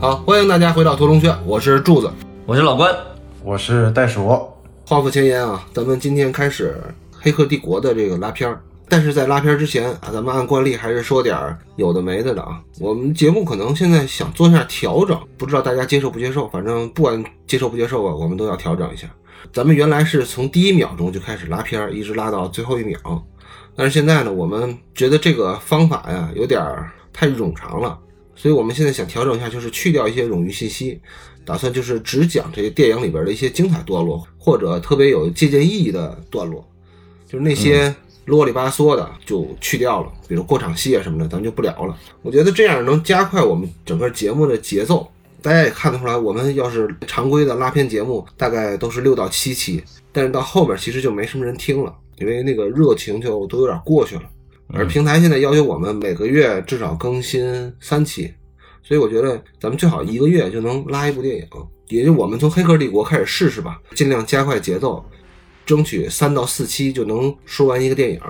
好，欢迎大家回到屠龙轩，我是柱子。我是老关，我是袋鼠。话不前言啊，咱们今天开始《黑客帝国》的这个拉片儿。但是在拉片儿之前啊，咱们按惯例还是说点儿有的没的的啊。我们节目可能现在想做一下调整，不知道大家接受不接受。反正不管接受不接受吧，我们都要调整一下。咱们原来是从第一秒钟就开始拉片儿，一直拉到最后一秒。但是现在呢，我们觉得这个方法呀有点儿太冗长了，所以我们现在想调整一下，就是去掉一些冗余信息，打算就是只讲这些电影里边的一些精彩段落，或者特别有借鉴意义的段落，就是那些啰里吧嗦的就去掉了，比如过场戏啊什么的，咱们就不聊了。我觉得这样能加快我们整个节目的节奏。大家也看得出来，我们要是常规的拉片节目，大概都是六到七期，但是到后边其实就没什么人听了，因为那个热情就都有点过去了。而平台现在要求我们每个月至少更新三期，所以我觉得咱们最好一个月就能拉一部电影，也就我们从《黑客帝国》开始试试吧，尽量加快节奏，争取三到四期就能说完一个电影。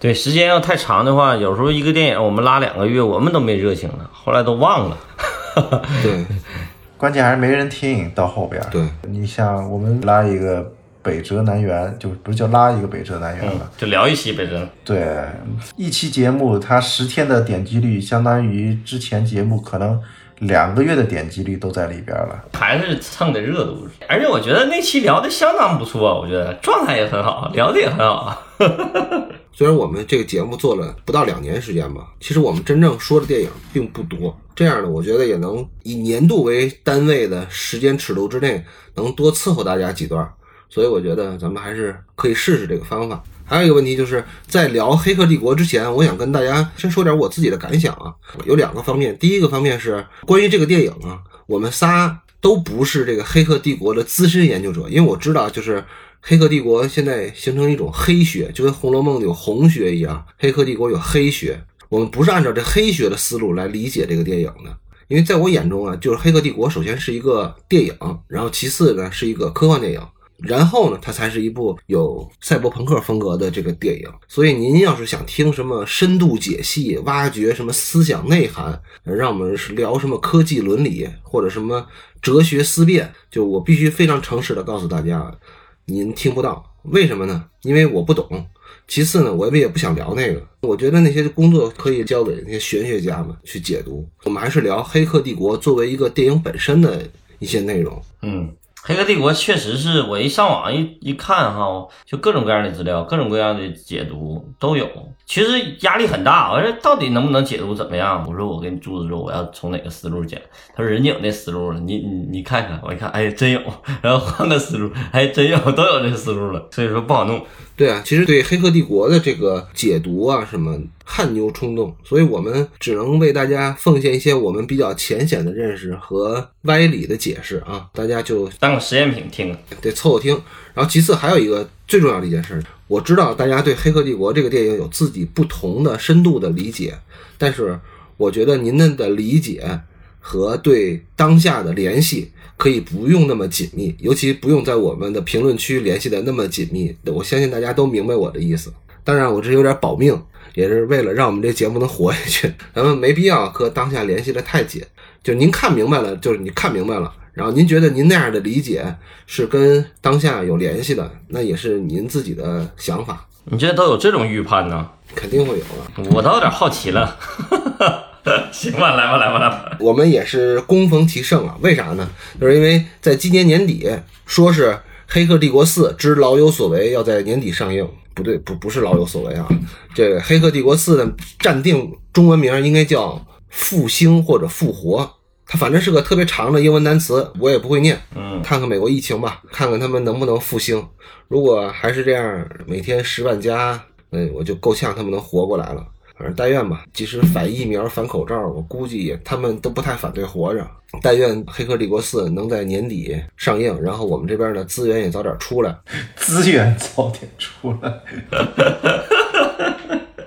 对，时间要太长的话，有时候一个电影我们拉两个月，我们都没热情了，后来都忘了。对 关键还是没人听到后边。对，你像我们拉一个北辙南辕，就不是叫拉一个北辙南辕了。就聊一期北辙。对，一期节目它十天的点击率，相当于之前节目可能两个月的点击率都在里边了。还是蹭的热度，而且我觉得那期聊的相当不错，我觉得状态也很好，聊的也很好。虽然我们这个节目做了不到两年时间吧，其实我们真正说的电影并不多。这样呢，我觉得也能以年度为单位的时间尺度之内，能多伺候大家几段。所以我觉得咱们还是可以试试这个方法。还有一个问题就是在聊《黑客帝国》之前，我想跟大家先说点我自己的感想啊，有两个方面。第一个方面是关于这个电影啊，我们仨都不是这个《黑客帝国》的资深研究者，因为我知道就是《黑客帝国》现在形成一种黑学，就跟《红楼梦》有红学一样，《黑客帝国》有黑学。我们不是按照这黑学的思路来理解这个电影的，因为在我眼中啊，就是《黑客帝国》首先是一个电影，然后其次呢是一个科幻电影，然后呢它才是一部有赛博朋克风格的这个电影。所以您要是想听什么深度解析、挖掘什么思想内涵，让我们聊什么科技伦理或者什么哲学思辨，就我必须非常诚实的告诉大家，您听不到。为什么呢？因为我不懂。其次呢，我们也不想聊那个。我觉得那些工作可以交给那些玄学家们去解读。我们还是聊《黑客帝国》作为一个电影本身的一些内容。嗯，《黑客帝国》确实是我一上网一一看哈，就各种各样的资料，各种各样的解读都有。其实压力很大，我说到底能不能解读怎么样？我说我跟柱子说我要从哪个思路讲，他说人家有那思路了，你你你看看，我一看，哎真有，然后换个思路，哎真有，都有这思路了，所以说不好弄。对啊，其实对《黑客帝国》的这个解读啊，什么汗牛充栋，所以我们只能为大家奉献一些我们比较浅显的认识和歪理的解释啊，大家就当个实验品听。得凑合听。然后其次还有一个最重要的一件事，我知道大家对《黑客帝国》这个电影有自己不同的深度的理解，但是我觉得您的理解和对当下的联系可以不用那么紧密，尤其不用在我们的评论区联系的那么紧密。我相信大家都明白我的意思。当然，我这有点保命，也是为了让我们这节目能活下去。咱们没必要和当下联系的太紧。就您看明白了，就是你看明白了。然后您觉得您那样的理解是跟当下有联系的，那也是您自己的想法，你这都有这种预判呢？肯定会有的。我倒有点好奇了。行吧，来吧，来吧，来吧。我们也是攻逢其胜啊，为啥呢？就是因为在今年年底，说是《黑客帝国四之老有所为》要在年底上映，不对，不不是老有所为啊。这个《黑客帝国四》的暂定中文名应该叫“复兴”或者“复活”。它反正是个特别长的英文单词，我也不会念。嗯，看看美国疫情吧，看看他们能不能复兴。如果还是这样，每天十万加，嗯，我就够呛他们能活过来了。反正但愿吧，即使反疫苗、反口罩，我估计也他们都不太反对活着。但愿《黑客帝国四》能在年底上映，然后我们这边的资源也早点出来。资源早点出来。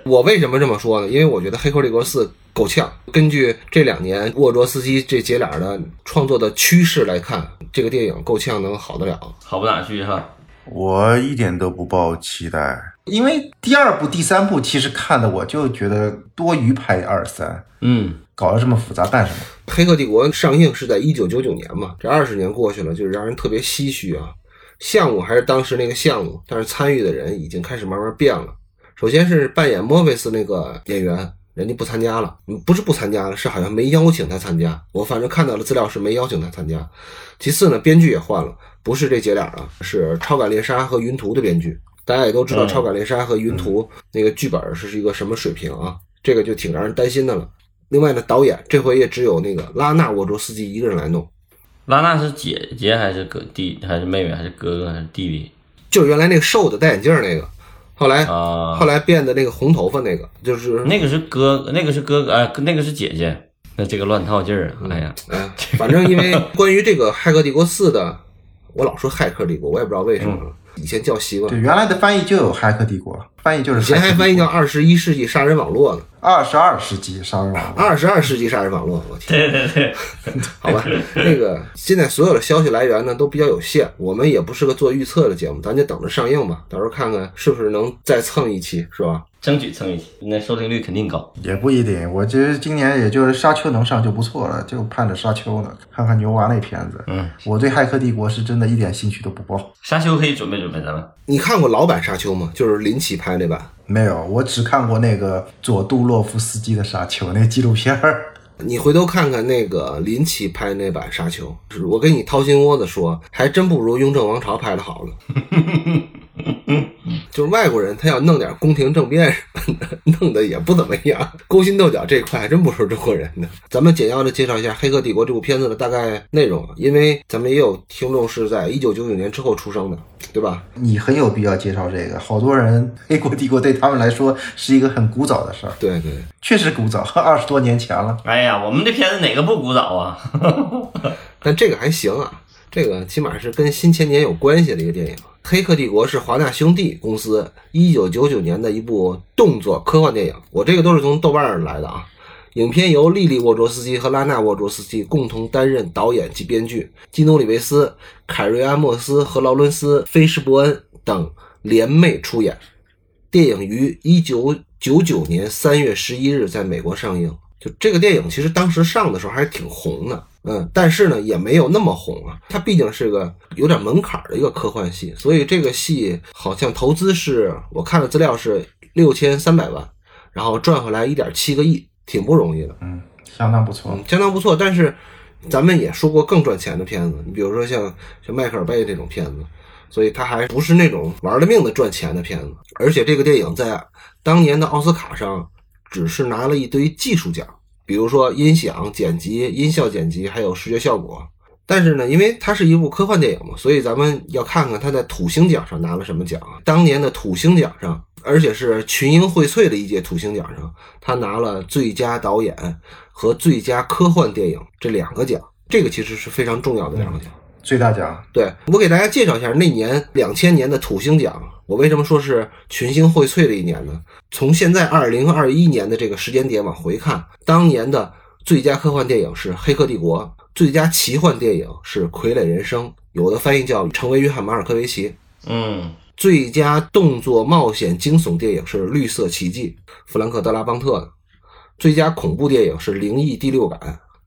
我为什么这么说呢？因为我觉得《黑客帝国四》够呛。根据这两年沃卓斯基这姐俩的创作的趋势来看，这个电影够呛能好得了。好不哪去哈。我一点都不抱期待，因为第二部、第三部其实看的我就觉得多余拍二三，嗯，搞得这么复杂干什么？《黑客帝国》上映是在一九九九年嘛，这二十年过去了，就是让人特别唏嘘啊。项目还是当时那个项目，但是参与的人已经开始慢慢变了。首先是扮演莫菲斯那个演员，人家不参加了，嗯不是不参加了，是好像没邀请他参加。我反正看到的资料是没邀请他参加。其次呢，编剧也换了，不是这姐俩啊，是《超感猎杀》和《云图》的编剧。大家也都知道，《嗯超感猎杀》和《云图》那个剧本是一个什么水平啊？这个就挺让人担心的了。另外呢，导演这回也只有那个拉纳沃卓斯基一个人来弄，拉纳是姐姐还是哥弟还是妹妹还是哥哥还是弟弟就是原来那个瘦的戴眼镜儿那个，后来、啊？后来变的那个红头发那个，就是那个是哥，那个是哥哥，哎，那个是姐姐。那这个乱套劲儿，哎呀，哎，反正因为关于这个《骇客帝国四》的，我老说《骇客帝国》，我也不知道为什么了，以前叫习惯对，，原来的翻译就有《骇客帝国》，翻译就是以前还翻译叫《《二十一世纪杀人网络》呢，二十二世纪杀人网络》。二十二世纪杀人网络，我天，对对对，好吧，那个现在所有的消息来源呢都比较有限，我们也不是个做预测的节目，咱就等着上映吧，到时候看看是不是能再蹭一期，是吧？争取蹭一期，那收听率肯定高。也不一定，我觉得今年也就是沙丘能上就不错了，就盼着沙丘呢，看看牛娃那片子。嗯，我对《骇客帝国》是真的一点兴趣都不抱。沙丘可以准备准备咱们。你看过老版《沙丘》吗？就是林奇拍那版。没有，我只看过那个佐杜洛夫斯基的《沙丘》那个纪录片儿。你回头看看那个林奇拍那版《沙丘》，我跟你掏心窝子说，还真不如《雍正王朝》拍的好了。就是外国人，他要弄点宫廷政变什么的，弄得也不怎么样，勾心斗角这块还真不是中国人的。咱们简要的介绍一下《黑客帝国》这部片子的大概内容，因为咱们也有听众是在一九九九年之后出生的，对吧？你很有必要介绍这个，好多人《黑客帝国》对他们来说是一个很古早的事儿，对对，确实古早，二十多年前了。哎呀，我们这片子哪个不古早啊？但这个还行啊，这个起码是跟新千年有关系的一个电影。《黑客帝国》是华纳兄弟公司一九九九年的一部动作科幻电影，我这个都是从豆瓣儿来的啊。影片由莉莉·沃卓斯基和拉娜·沃卓斯基共同担任导演及编剧，基努·里维斯、凯瑞安·莫斯和劳伦斯·菲什伯恩等联袂出演。电影于一九九九年三月十一日在美国上映。就这个电影，其实当时上的时候还是挺红的，嗯，但是呢也没有那么红啊。它毕竟是个有点门槛的一个科幻戏，所以这个戏好像投资是我看的资料是六千三百万，然后赚回来一点七个亿，挺不容易的。嗯，相当不错。嗯，相当不错。但是咱们也说过更赚钱的片子，你比如说像像迈克尔贝这种片子，所以它还不是那种玩了命的赚钱的片子。而且这个电影在当年的奥斯卡上只是拿了一堆技术奖，比如说音响、剪辑、音效剪辑，还有视觉效果。但是呢，因为它是一部科幻电影嘛，所以咱们要看看它在土星奖上拿了什么奖。当年的土星奖上，而且是群英荟萃的一届土星奖上，他拿了最佳导演和最佳科幻电影这两个奖，这个其实是非常重要的两个奖。最大奖，对我给大家介绍一下那年两千年的土星奖，我为什么说是群星荟萃的一年呢？从现在二零二一年的这个时间点往回看，当年的最佳科幻电影是《黑客帝国》，最佳奇幻电影是《傀儡人生》，有的翻译叫《成为约翰马尔科维奇》。嗯，最佳动作冒险惊悚电影是《绿色奇迹》，弗兰克·德拉邦特的；最佳恐怖电影是《灵异第六感》；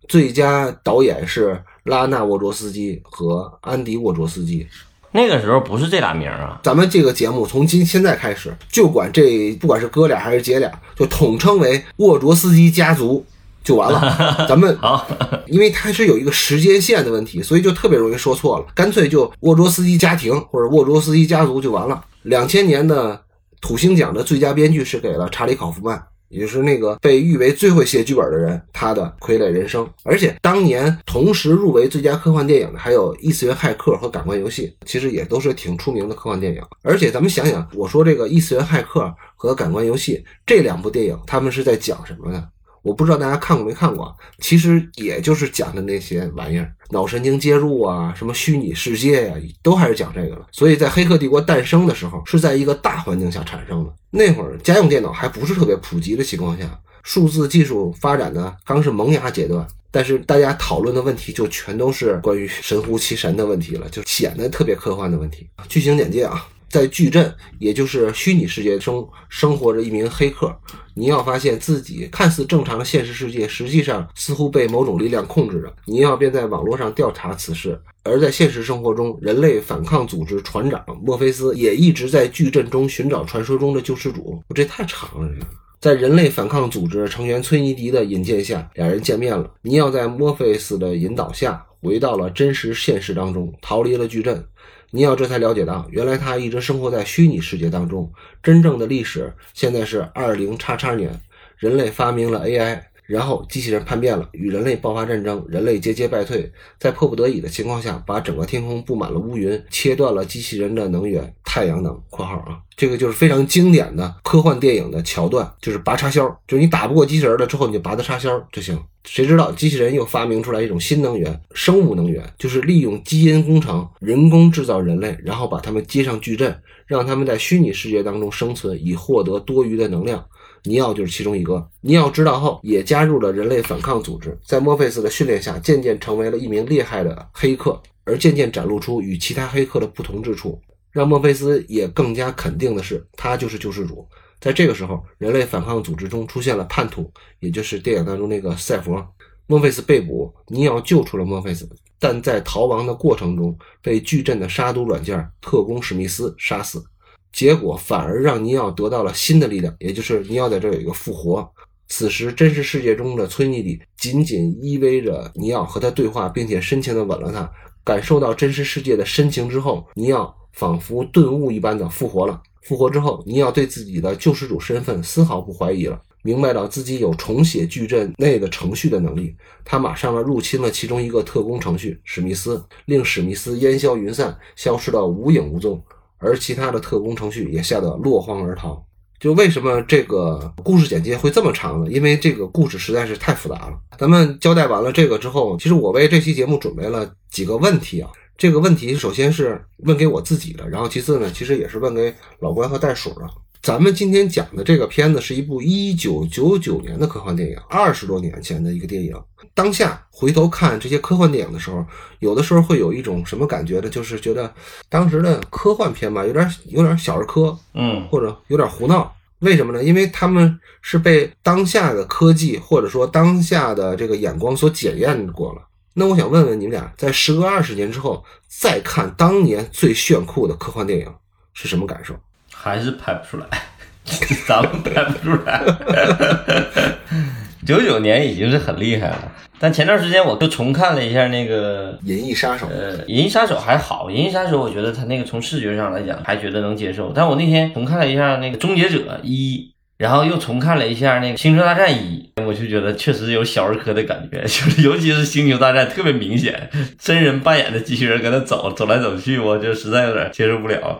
最佳导演是拉纳·沃卓斯基和安迪·沃卓斯基。那个时候不是这俩名儿啊。咱们这个节目从今现在开始，就管这不管是哥俩还是姐俩，就统称为沃卓斯基家族就完了。咱们好，因为它是有一个时间线的问题，所以就特别容易说错了。干脆就沃卓斯基家庭或者沃卓斯基家族就完了。两千年的土星奖的最佳编剧是给了查理·考夫曼，也就是那个被誉为最会写剧本的人，他的《傀儡人生》。而且当年同时入围最佳科幻电影的还有《异次元骇客》和《感官游戏》，其实也都是挺出名的科幻电影。而且咱们想想，我说这个《异次元骇客》和《感官游戏》这两部电影，他们是在讲什么呢？我不知道大家看过没看过，其实也就是讲的那些玩意儿，脑神经接入啊，什么虚拟世界呀、都还是讲这个了。所以在《黑客帝国》诞生的时候，是在一个大环境下产生的。那会儿家用电脑还不是特别普及的情况下，数字技术发展的刚是萌芽阶段。但是大家讨论的问题就全都是关于神乎其神的问题了，就显得特别科幻的问题。剧情简介啊，在矩阵，也就是虚拟世界中生活着一名黑客。尼奥发现自己看似正常的现实世界，实际上似乎被某种力量控制着。尼奥便在网络上调查此事。而在现实生活中，人类反抗组织船长墨菲斯也一直在矩阵中寻找传说中的救世主。这太长了，这个。在人类反抗组织成员崔尼迪的引荐下，两人见面了。尼奥在墨菲斯的引导下，回到了真实现实当中，逃离了矩阵。尼奥这才了解到，原来他一直生活在虚拟世界当中。真正的历史现在是二零叉叉年，人类发明了 AI。然后机器人叛变了，与人类爆发战争，人类节节败退，在迫不得已的情况下，把整个天空布满了乌云，切断了机器人的能源，太阳能（括号啊），这个就是非常经典的科幻电影的桥段，就是拔插销，就是你打不过机器人了之后，你就拔它插销就行。谁知道机器人又发明出来一种新能源，生物能源，就是利用基因工程，人工制造人类，然后把他们接上矩阵，让他们在虚拟世界当中生存，以获得多余的能量。尼奥就是其中一个。尼奥知道后，也加入了人类反抗组织，在墨菲斯的训练下，渐渐成为了一名厉害的黑客，而渐渐展露出与其他黑客的不同之处，让墨菲斯也更加肯定的是，他就是救世主。在这个时候，人类反抗组织中出现了叛徒，也就是电影当中那个赛佛。墨菲斯被捕，尼奥救出了墨菲斯，但在逃亡的过程中，被矩阵的杀毒软件特工史密斯杀死。结果反而让尼奥得到了新的力量，也就是尼奥在这有一个复活。此时，真实世界中的崔妮蒂紧紧依偎着尼奥，和他对话，并且深情地吻了他。感受到真实世界的深情之后，尼奥仿佛顿悟一般的复活了。复活之后，尼奥对自己的救世主身份丝毫不怀疑了，明白到自己有重写矩阵内的程序的能力。他马上入侵了其中一个特工程序史密斯，令史密斯烟消云散，消失得无影无踪。而其他的特工程序也吓得落荒而逃。就为什么这个故事简介会这么长呢？因为这个故事实在是太复杂了。咱们交代完了这个之后，其实我为这期节目准备了几个问题啊。这个问题首先是问给我自己的，然后其次呢，其实也是问给老关和袋鼠的。咱们今天讲的这个片子是一部一九九九年的科幻电影，二十多年前的一个电影。当下回头看这些科幻电影的时候，有的时候会有一种什么感觉呢？就是觉得当时的科幻片吧，有点有点小儿科，嗯，或者有点胡闹。为什么呢？因为他们是被当下的科技或者说当下的这个眼光所检验过了。那我想问问你们俩，在时隔二十年之后再看当年最炫酷的科幻电影是什么感受？还是拍不出来，咱们拍不出来。九九年已经是很厉害了，但前段时间我就重看了一下那个《银翼杀手》。呃，《银翼杀手》还好，《银翼杀手》我觉得他那个从视觉上来讲还觉得能接受。但我那天重看了一下那个《终结者一》，然后又重看了一下那个《星球大战一》，我就觉得确实有小儿科的感觉，就是尤其是《星球大战》特别明显，真人扮演的机器人搁那走走来走去，我就实在有点接受不了。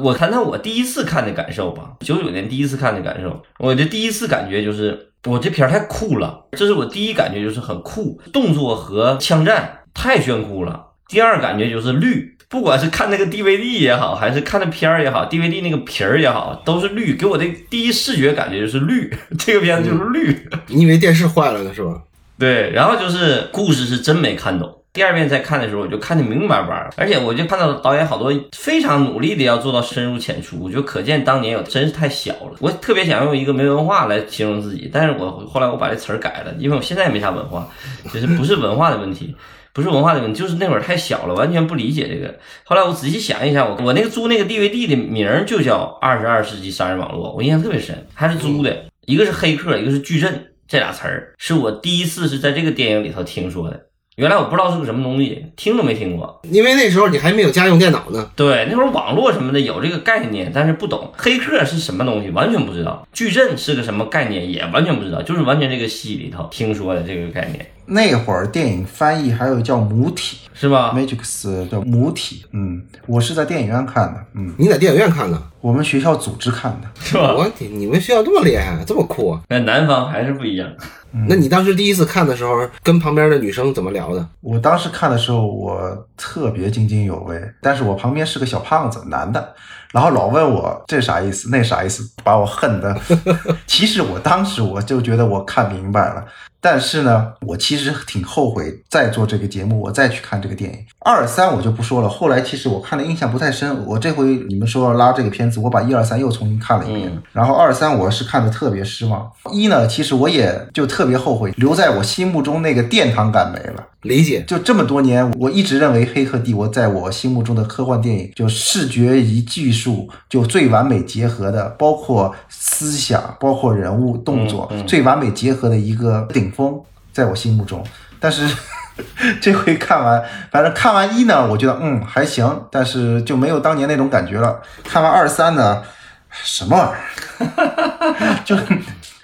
我谈谈我第一次看的感受吧。九九年第一次看的感受，我的第一次感觉就是我这片儿太酷了，这是我第一感觉，就是很酷，动作和枪战太炫酷了。第二感觉就是绿，不管是看那个 DVD 也好，还是看那片儿也好，DVD 那个皮儿也好，都是绿，给我的第一视觉感觉就是绿，这个片子就是绿。你以为电视坏了呢是吧？对，然后就是故事是真没看懂。第二遍再看的时候，我就看得明明白白，而且我就看到导演好多非常努力的要做到深入浅出，我就可见当年我真是太小了。我特别想用一个没文化来形容自己，但是我后来我把这词儿改了，因为我现在也没啥文化，就是不是文化的问题，不是文化的问题，就是那会儿太小了，完全不理解这个。后来我仔细想一想，我我那个租那个 DVD 的名儿就叫《二十二世纪杀人网络》，我印象特别深，还是租的，一个是黑客，一个是矩阵，这俩词儿是我第一次是在这个电影里头听说的。原来我不知道是个什么东西，听都没听过。因为那时候你还没有家用电脑呢。对，那会儿网络什么的有这个概念，但是不懂黑客是什么东西，完全不知道。矩阵是个什么概念，也完全不知道，就是完全这个戏里头听说的这个概念。那会儿电影翻译还有叫母体，是吧？Matrix 叫母体。嗯，我是在电影院看的。嗯，你在电影院看的？我们学校组织看的。是吧？我天，你们学校这么厉害，这么酷啊！那南方还是不一样。那你当时第一次看的时候，跟旁边的女生怎么聊的？我当时看的时候，我特别津津有味，但是我旁边是个小胖子，男的，然后老问我这啥意思，那啥意思，把我恨的。其实我当时我就觉得我看明白了，但是呢，我其实挺后悔再做这个节目，我再去看这个电影。二三我就不说了，后来其实我看的印象不太深。我这回你们说拉这个片子，我把一二三又重新看了一遍，嗯然后二三我是看的特别失望。一呢，其实我也就特别后悔，留在我心目中那个殿堂感没了。理解，就这么多年，我一直认为《黑客帝国》在我心目中的科幻电影，就视觉与技术就最完美结合的，包括思想、包括人物动作、嗯嗯最完美结合的一个顶峰，在我心目中。但是 这回看完，反正看完一呢，我觉得嗯还行，但是就没有当年那种感觉了。看完二三呢，什么玩意儿？就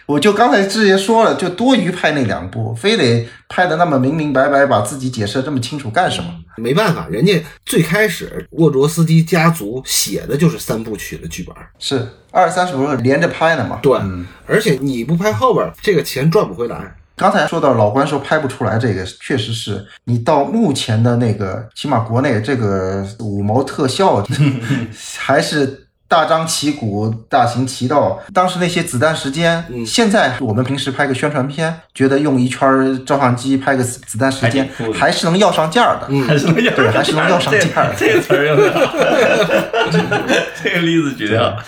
我就刚才之前说了，就多余拍那两部，非得拍的那么明明白白，把自己解释的这么清楚干什么？没办法，人家最开始沃卓斯基家族写的就是三部曲的剧本，是二三是不是连着拍的嘛？对，嗯。而且你不拍后边，这个钱赚不回来。刚才说到老关说拍不出来，这个确实是你到目前的那个，起码国内这个五毛特效 还是大张旗鼓、大行其道。当时那些子弹时间，嗯现在我们平时拍个宣传片，觉得用一圈照相机拍个子子弹时间还是能要上价的。嗯还是能要对还是能要上价的这 这个词儿用的好，这个例子举得好。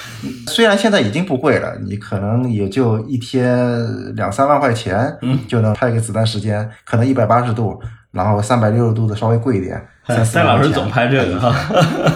虽然现在已经不贵了，你可能也就一天两三万块钱，嗯就能拍个子弹时间，可能一百八十度，然后三百六十度的稍微贵一点。三老师总拍这个哈，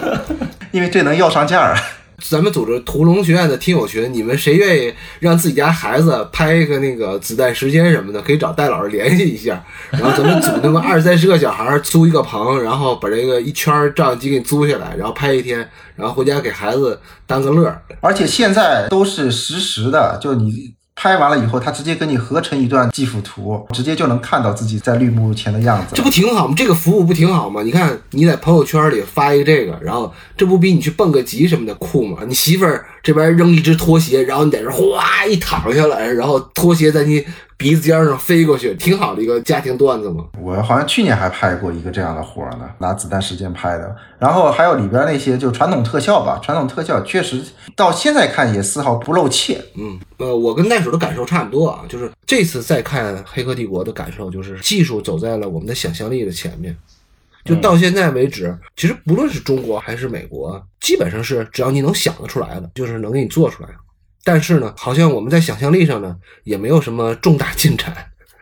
因为这能要上价儿。咱们组织屠龙学院的听友群，你们谁愿意让自己家孩子拍一个那个子弹时间什么的，可以找戴老师联系一下。然后咱们组那么二三十个小孩租一个棚，然后把这个一圈儿照相机给你租下来，然后拍一天，然后回家给孩子当个乐。而且现在都是实时的，就你拍完了以后，他直接跟你合成一段技术图，直接就能看到自己在绿幕前的样子这。不挺好吗？这个服务不挺好吗？你看你在朋友圈里发一个这个，然后这不比你去蹦个极什么的酷吗？你媳妇儿这边扔一只拖鞋，然后你在这哗一躺下来，然后拖鞋在你鼻子尖上飞过去，挺好的一个家庭段子嘛。我好像去年还拍过一个这样的活呢，拿子弹时间拍的。然后还有里边那些就传统特效吧，传统特效确实到现在看也丝毫不露怯。嗯，呃，我跟袋鼠的感受差不多啊，就是这次再看《黑客帝国》的感受，就是技术走在了我们的想象力的前面。就到现在为止，其实不论是中国还是美国，基本上是只要你能想得出来的，就是能给你做出来。但是呢，好像我们在想象力上呢，也没有什么重大进展。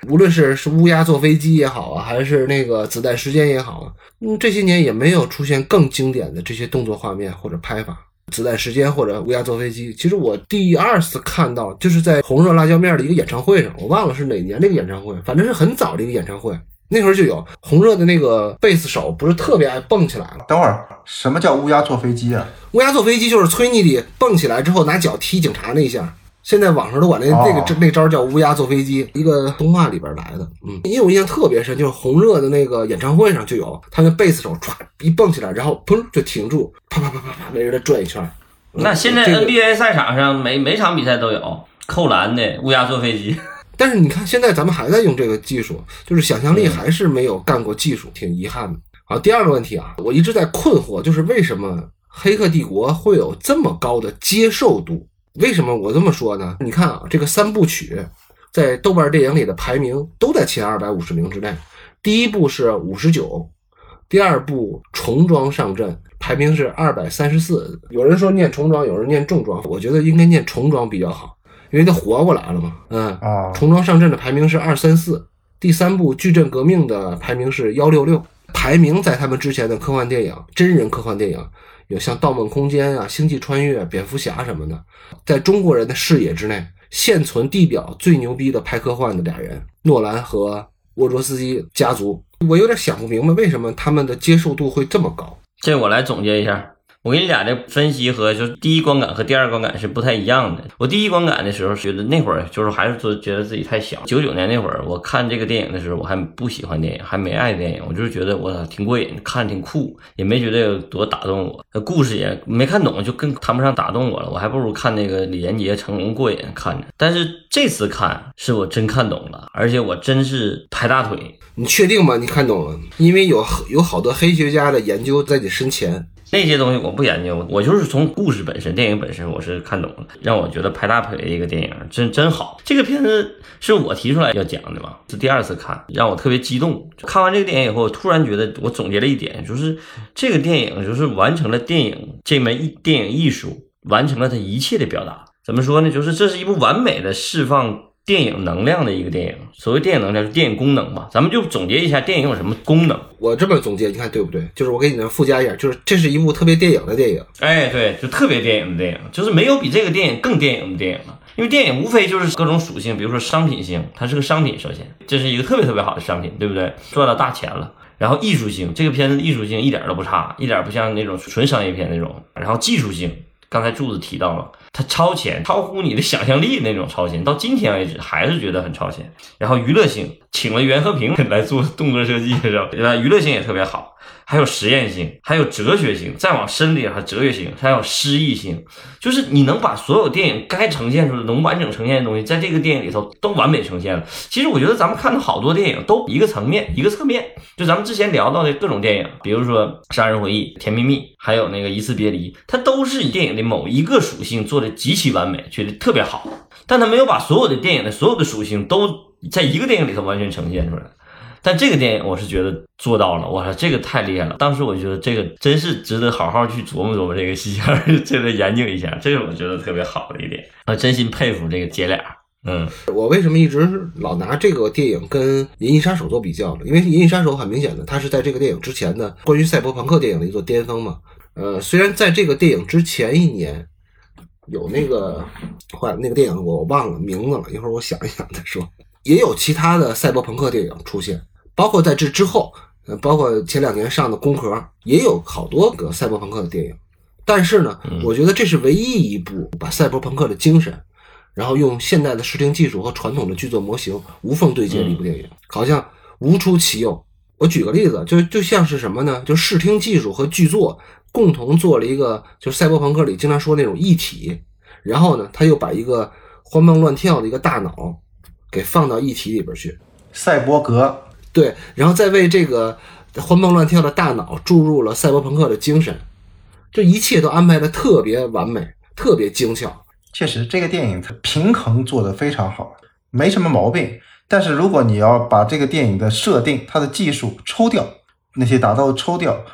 无论是是乌鸦坐飞机也好啊，还是那个子弹时间也好啊，嗯，这些年也没有出现更经典的这些动作画面或者拍法。子弹时间或者乌鸦坐飞机，其实我第二次看到就是在红热辣椒面的一个演唱会上，我忘了是哪年那个演唱会，反正是很早的一个演唱会。那时候就有红热的那个贝斯手，不是特别爱蹦起来了。等会儿，什么叫乌鸦坐飞机啊？乌鸦坐飞机就是崔妮里蹦起来之后拿脚踢警察那一下。现在网上都管那哦那个这那招叫乌鸦坐飞机，一个动画里边来的。嗯，因为我印象特别深，就是红热的那个演唱会上就有他那贝斯手歘一蹦起来，然后砰就停住，啪啪啪啪啪围着他转一圈。那现在 NBA 赛场上每每场比赛都有扣篮的乌鸦坐飞机，但是你看，现在咱们还在用这个技术，就是想象力还是没有干过技术，挺遗憾的。好，第二个问题啊，我一直在困惑，就是为什么《黑客帝国》会有这么高的接受度？为什么我这么说呢？你看啊，这个三部曲在豆瓣电影里的排名都在前二百五十名之内，第一部是五十九，第二部重装上阵排名是二百三十四。有人说念重装，有人念重装，我觉得应该念重装比较好，因为他活过来了嘛。嗯，啊，重装上阵的排名是二三四，第三部矩阵革命的排名是幺六六，排名在他们之前的科幻电影、真人科幻电影有像《盗梦空间》啊、《星际穿越》、蝙蝠侠什么的，在中国人的视野之内，现存地表最牛逼的拍科幻的俩人，诺兰和沃卓斯基家族，我有点想不明白为什么他们的接受度会这么高。这我来总结一下，我跟你俩的分析和就是第一观感和第二观感是不太一样的。我第一观感的时候觉得那会儿就是还是说觉得自己太小。九九年那会儿我看这个电影的时候，我还不喜欢电影，还没爱电影，我就是觉得我挺过瘾，看挺酷，也没觉得有多打动我。故事也没看懂，就更谈不上打动我了。我还不如看那个李连杰、成龙过瘾看着。但是这次看是我真看懂了，而且我真是拍大腿。你确定吗？你看懂了？因为有有好多黑学家的研究在你身前。那些东西我不研究，我就是从故事本身、电影本身，我是看懂了，让我觉得拍大腿的一个电影，真真好。这个片子是我提出来要讲的嘛，是第二次看，让我特别激动。看完这个电影以后，突然觉得我总结了一点，就是这个电影就是完成了电影这门艺电影艺术，完成了它一切的表达。怎么说呢？就是这是一部完美的释放。电影能量的一个电影，所谓电影能量是电影功能嘛？咱们就总结一下电影有什么功能。我这么总结，你看对不对？就是我给你们附加一下，就是这是一部特别电影的电影。哎，对，就特别电影的电影，就是没有比这个电影更电影的电影了。因为电影无非就是各种属性，比如说商品性，它是个商品，首先这是一个特别特别好的商品，对不对？赚到大钱了。然后艺术性，这个片子艺术性一点都不差，一点不像那种纯商业片那种。然后技术性。刚才柱子提到了，它超前，超乎你的想象力那种超前，到今天为止还是觉得很超前。然后娱乐性，请了袁和平 来做动作设计，是吧？对吧？娱乐性也特别好。还有实验性，还有哲学性，再往深里还哲学性，还有诗意性，就是你能把所有电影该呈现出的、能完整呈现的东西，在这个电影里头都完美呈现了。其实我觉得咱们看的好多电影都一个层面、一个侧面，就咱们之前聊到的各种电影，比如说《杀人回忆》《甜蜜蜜》，还有那个《一次别离》，它都是以电影的某一个属性做的极其完美，觉得特别好，但他没有把所有的电影的所有的属性都在一个电影里头完全呈现出来。但这个电影我是觉得做到了，我说这个太厉害了。当时我觉得这个真是值得好好去琢磨琢磨这个戏，这个研究一下，这是我觉得特别好的一点。我真心佩服这个姐俩。嗯，我为什么一直老拿这个电影跟《银翼杀手》做比较呢？因为《银翼杀手》很明显的，它是在这个电影之前的关于赛博朋克电影的一座巅峰嘛。呃，虽然在这个电影之前一年有那个，坏那个电影我忘了名字了，一会儿我想一想再说。也有其他的赛博朋克电影出现。包括在这之后，呃，包括前两年上的《宫壳》，也有好多个赛博朋克的电影。但是呢，我觉得这是唯一一部把赛博朋克的精神，然后用现代的视听技术和传统的剧作模型无缝对接的一部电影，好像无出其右。我举个例子，就就像是什么呢？就视听技术和剧作共同做了一个，就是赛博朋克里经常说那种一体。然后呢，他又把一个欢蹦乱跳的一个大脑给放到一体里边去，赛博格。对，然后再为这个欢蹦乱跳的大脑注入了赛博朋克的精神，这一切都安排的特别完美，特别精巧。确实，这个电影它平衡做得非常好，没什么毛病。但是如果你要把这个电影的设定、它的技术抽掉，那些打斗抽掉，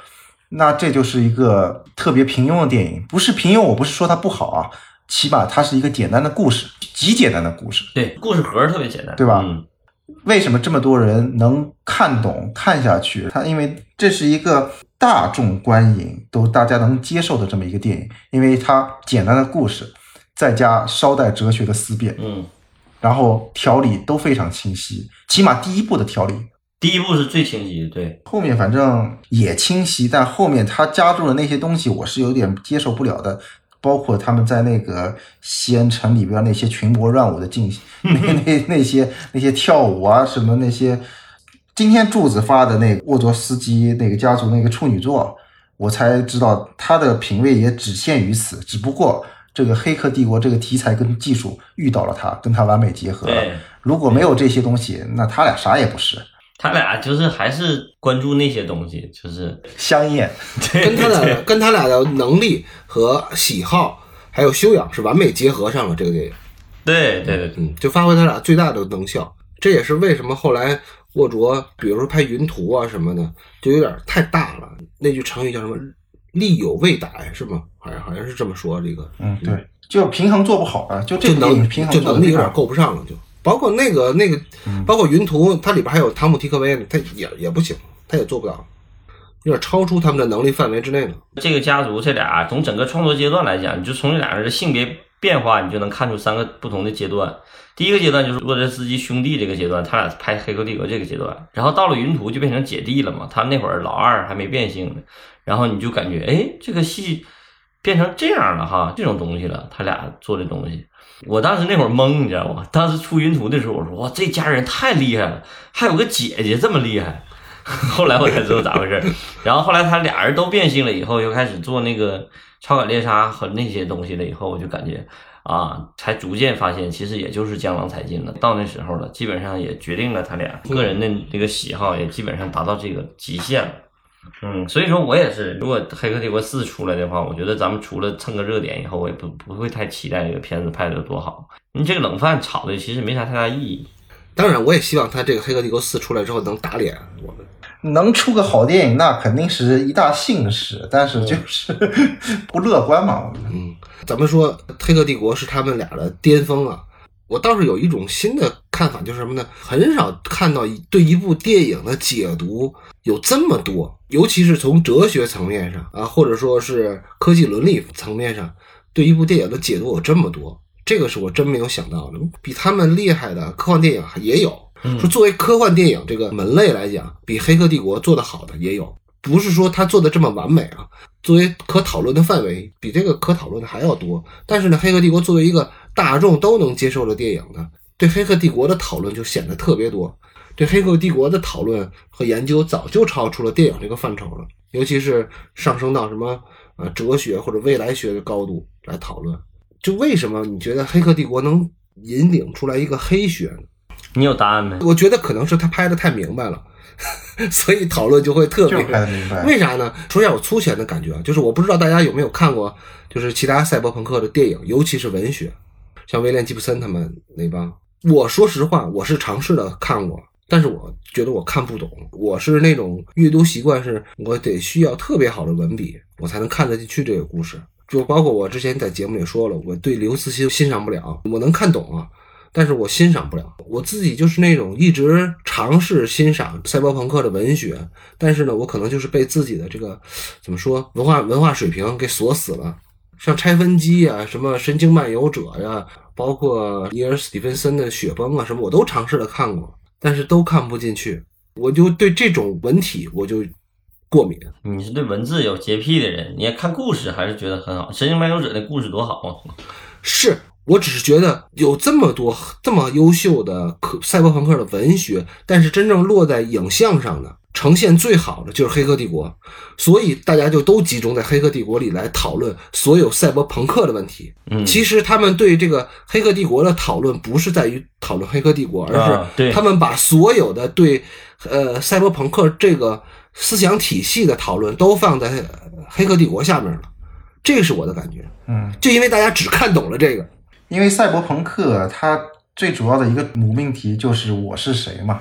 那这就是一个特别平庸的电影。不是平庸，我不是说它不好啊，起码它是一个简单的故事，极简单的故事。对，故事盒特别简单，对吧？嗯。为什么这么多人能看懂、看下去？它因为这是一个大众观影都大家能接受的这么一个电影，因为它简单的故事，再加稍带哲学的思辨，嗯，然后条理都非常清晰，起码第一部的条理，第一部是最清晰的，对，后面反正也清晰，但后面他加入了那些东西，我是有点接受不了的。包括他们在那个西安城里边那些群魔乱舞的进行，那那那些那些跳舞啊什么那些，今天柱子发的那个沃卓斯基那个家族那个处女座，我才知道他的品味也只限于此。只不过这个《黑客帝国》这个题材跟技术遇到了他，跟他完美结合了。如果没有这些东西，那他俩啥也不是。他俩就是还是关注那些东西，就是香艳，跟他的跟他俩的能力和喜好还有修养是完美结合上了。这个电影，对对对，嗯，就发挥他俩最大的能效。这也是为什么后来沃卓，比如说拍云图啊什么的，就有点太大了。那句成语叫什么“力有未逮”是吗？好像好像是这么说。这个，嗯，对，就平衡做不好啊，就这能平衡就能力有点够不上了，就。包括那个那个，包括云图，它里边还有汤姆·提克威呢，他也也不行，他也做不到，有点超出他们的能力范围之内了。这个家族这俩从整个创作阶段来讲，你就从这俩人的性别变化，你就能看出三个不同的阶段。第一个阶段就是洛泽斯基兄弟这个阶段，他俩拍《黑客帝国》这个阶段，然后到了云图就变成姐弟了嘛。他那会儿老二还没变性呢，然后你就感觉，哎，这个戏变成这样了哈，这种东西了，他俩做的东西。我当时那会儿懵，你知道吗？当时出云图的时候，我说哇，这家人太厉害了，还有个姐姐这么厉害。后来我才知道咋回事。然后后来他俩人都变性了以后，又开始做那个超感猎杀和那些东西了以后，我就感觉啊，才逐渐发现，其实也就是江郎才尽了。到那时候了，基本上也决定了他俩个人的这个喜好，也基本上达到这个极限了。嗯，所以说我也是，如果《黑客帝国四》出来的话，我觉得咱们除了蹭个热点以后，我也不不会太期待这个片子拍的有多好。你这个冷饭炒的其实没啥太大意义。当然，我也希望他这个《黑客帝国四》出来之后能打脸我们。能出个好电影，那肯定是一大幸事，但是就是 不乐观嘛。嗯，咱们说《黑客帝国》是他们俩的巅峰啊。我倒是有一种新的看法，就是什么呢？很少看到对一部电影的解读有这么多，尤其是从哲学层面上啊，或者说是科技伦理层面上，对一部电影的解读有这么多，这个是我真没有想到的。比他们厉害的科幻电影也有，说作为科幻电影这个门类来讲，比《黑客帝国》做得好的也有，不是说他做的这么完美啊。作为可讨论的范围，比这个可讨论的还要多。但是呢，《黑客帝国》作为一个大众都能接受的电影呢，对《黑客帝国》的讨论就显得特别多。对《黑客帝国》的讨论和研究早就超出了电影这个范畴了，尤其是上升到什么呃哲学或者未来学的高度来讨论。就为什么你觉得《黑客帝国》能引领出来一个黑学呢？你有答案没？我觉得可能是他拍的太明白了。所以讨论就会特别明白，为啥呢？说一下我粗浅的感觉啊，就是我不知道大家有没有看过，就是其他赛博朋克的电影，尤其是文学，像威廉吉布森他们那帮。我说实话，我是尝试的看过，但是我觉得我看不懂。我是那种阅读习惯，是我得需要特别好的文笔，我才能看得进去这个故事。就包括我之前在节目里说了，我对刘慈欣欣赏不了，我能看懂啊。但是我欣赏不了，我自己就是那种一直尝试欣赏赛博朋克的文学，但是呢，我可能就是被自己的这个怎么说文化文化水平给锁死了。像拆分机啊，什么神经漫游者呀，包括伊尔史蒂芬森的雪崩啊，什么我都尝试的看过，但是都看不进去。我就对这种文体我就过敏。你是对文字有洁癖的人，你看故事还是觉得很好。神经漫游者的故事多好啊！是。我只是觉得有这么多这么优秀的可赛博朋克的文学，但是真正落在影像上的呈现最好的就是《黑客帝国》，所以大家就都集中在《黑客帝国》里来讨论所有赛博朋克的问题。嗯，其实他们对这个《黑客帝国》的讨论不是在于讨论《黑客帝国》，而是他们把所有的对呃赛博朋克这个思想体系的讨论都放在《黑客帝国》下面了。这个是我的感觉。嗯，就因为大家只看懂了这个。因为赛博朋克它最主要的一个母命题就是我是谁嘛，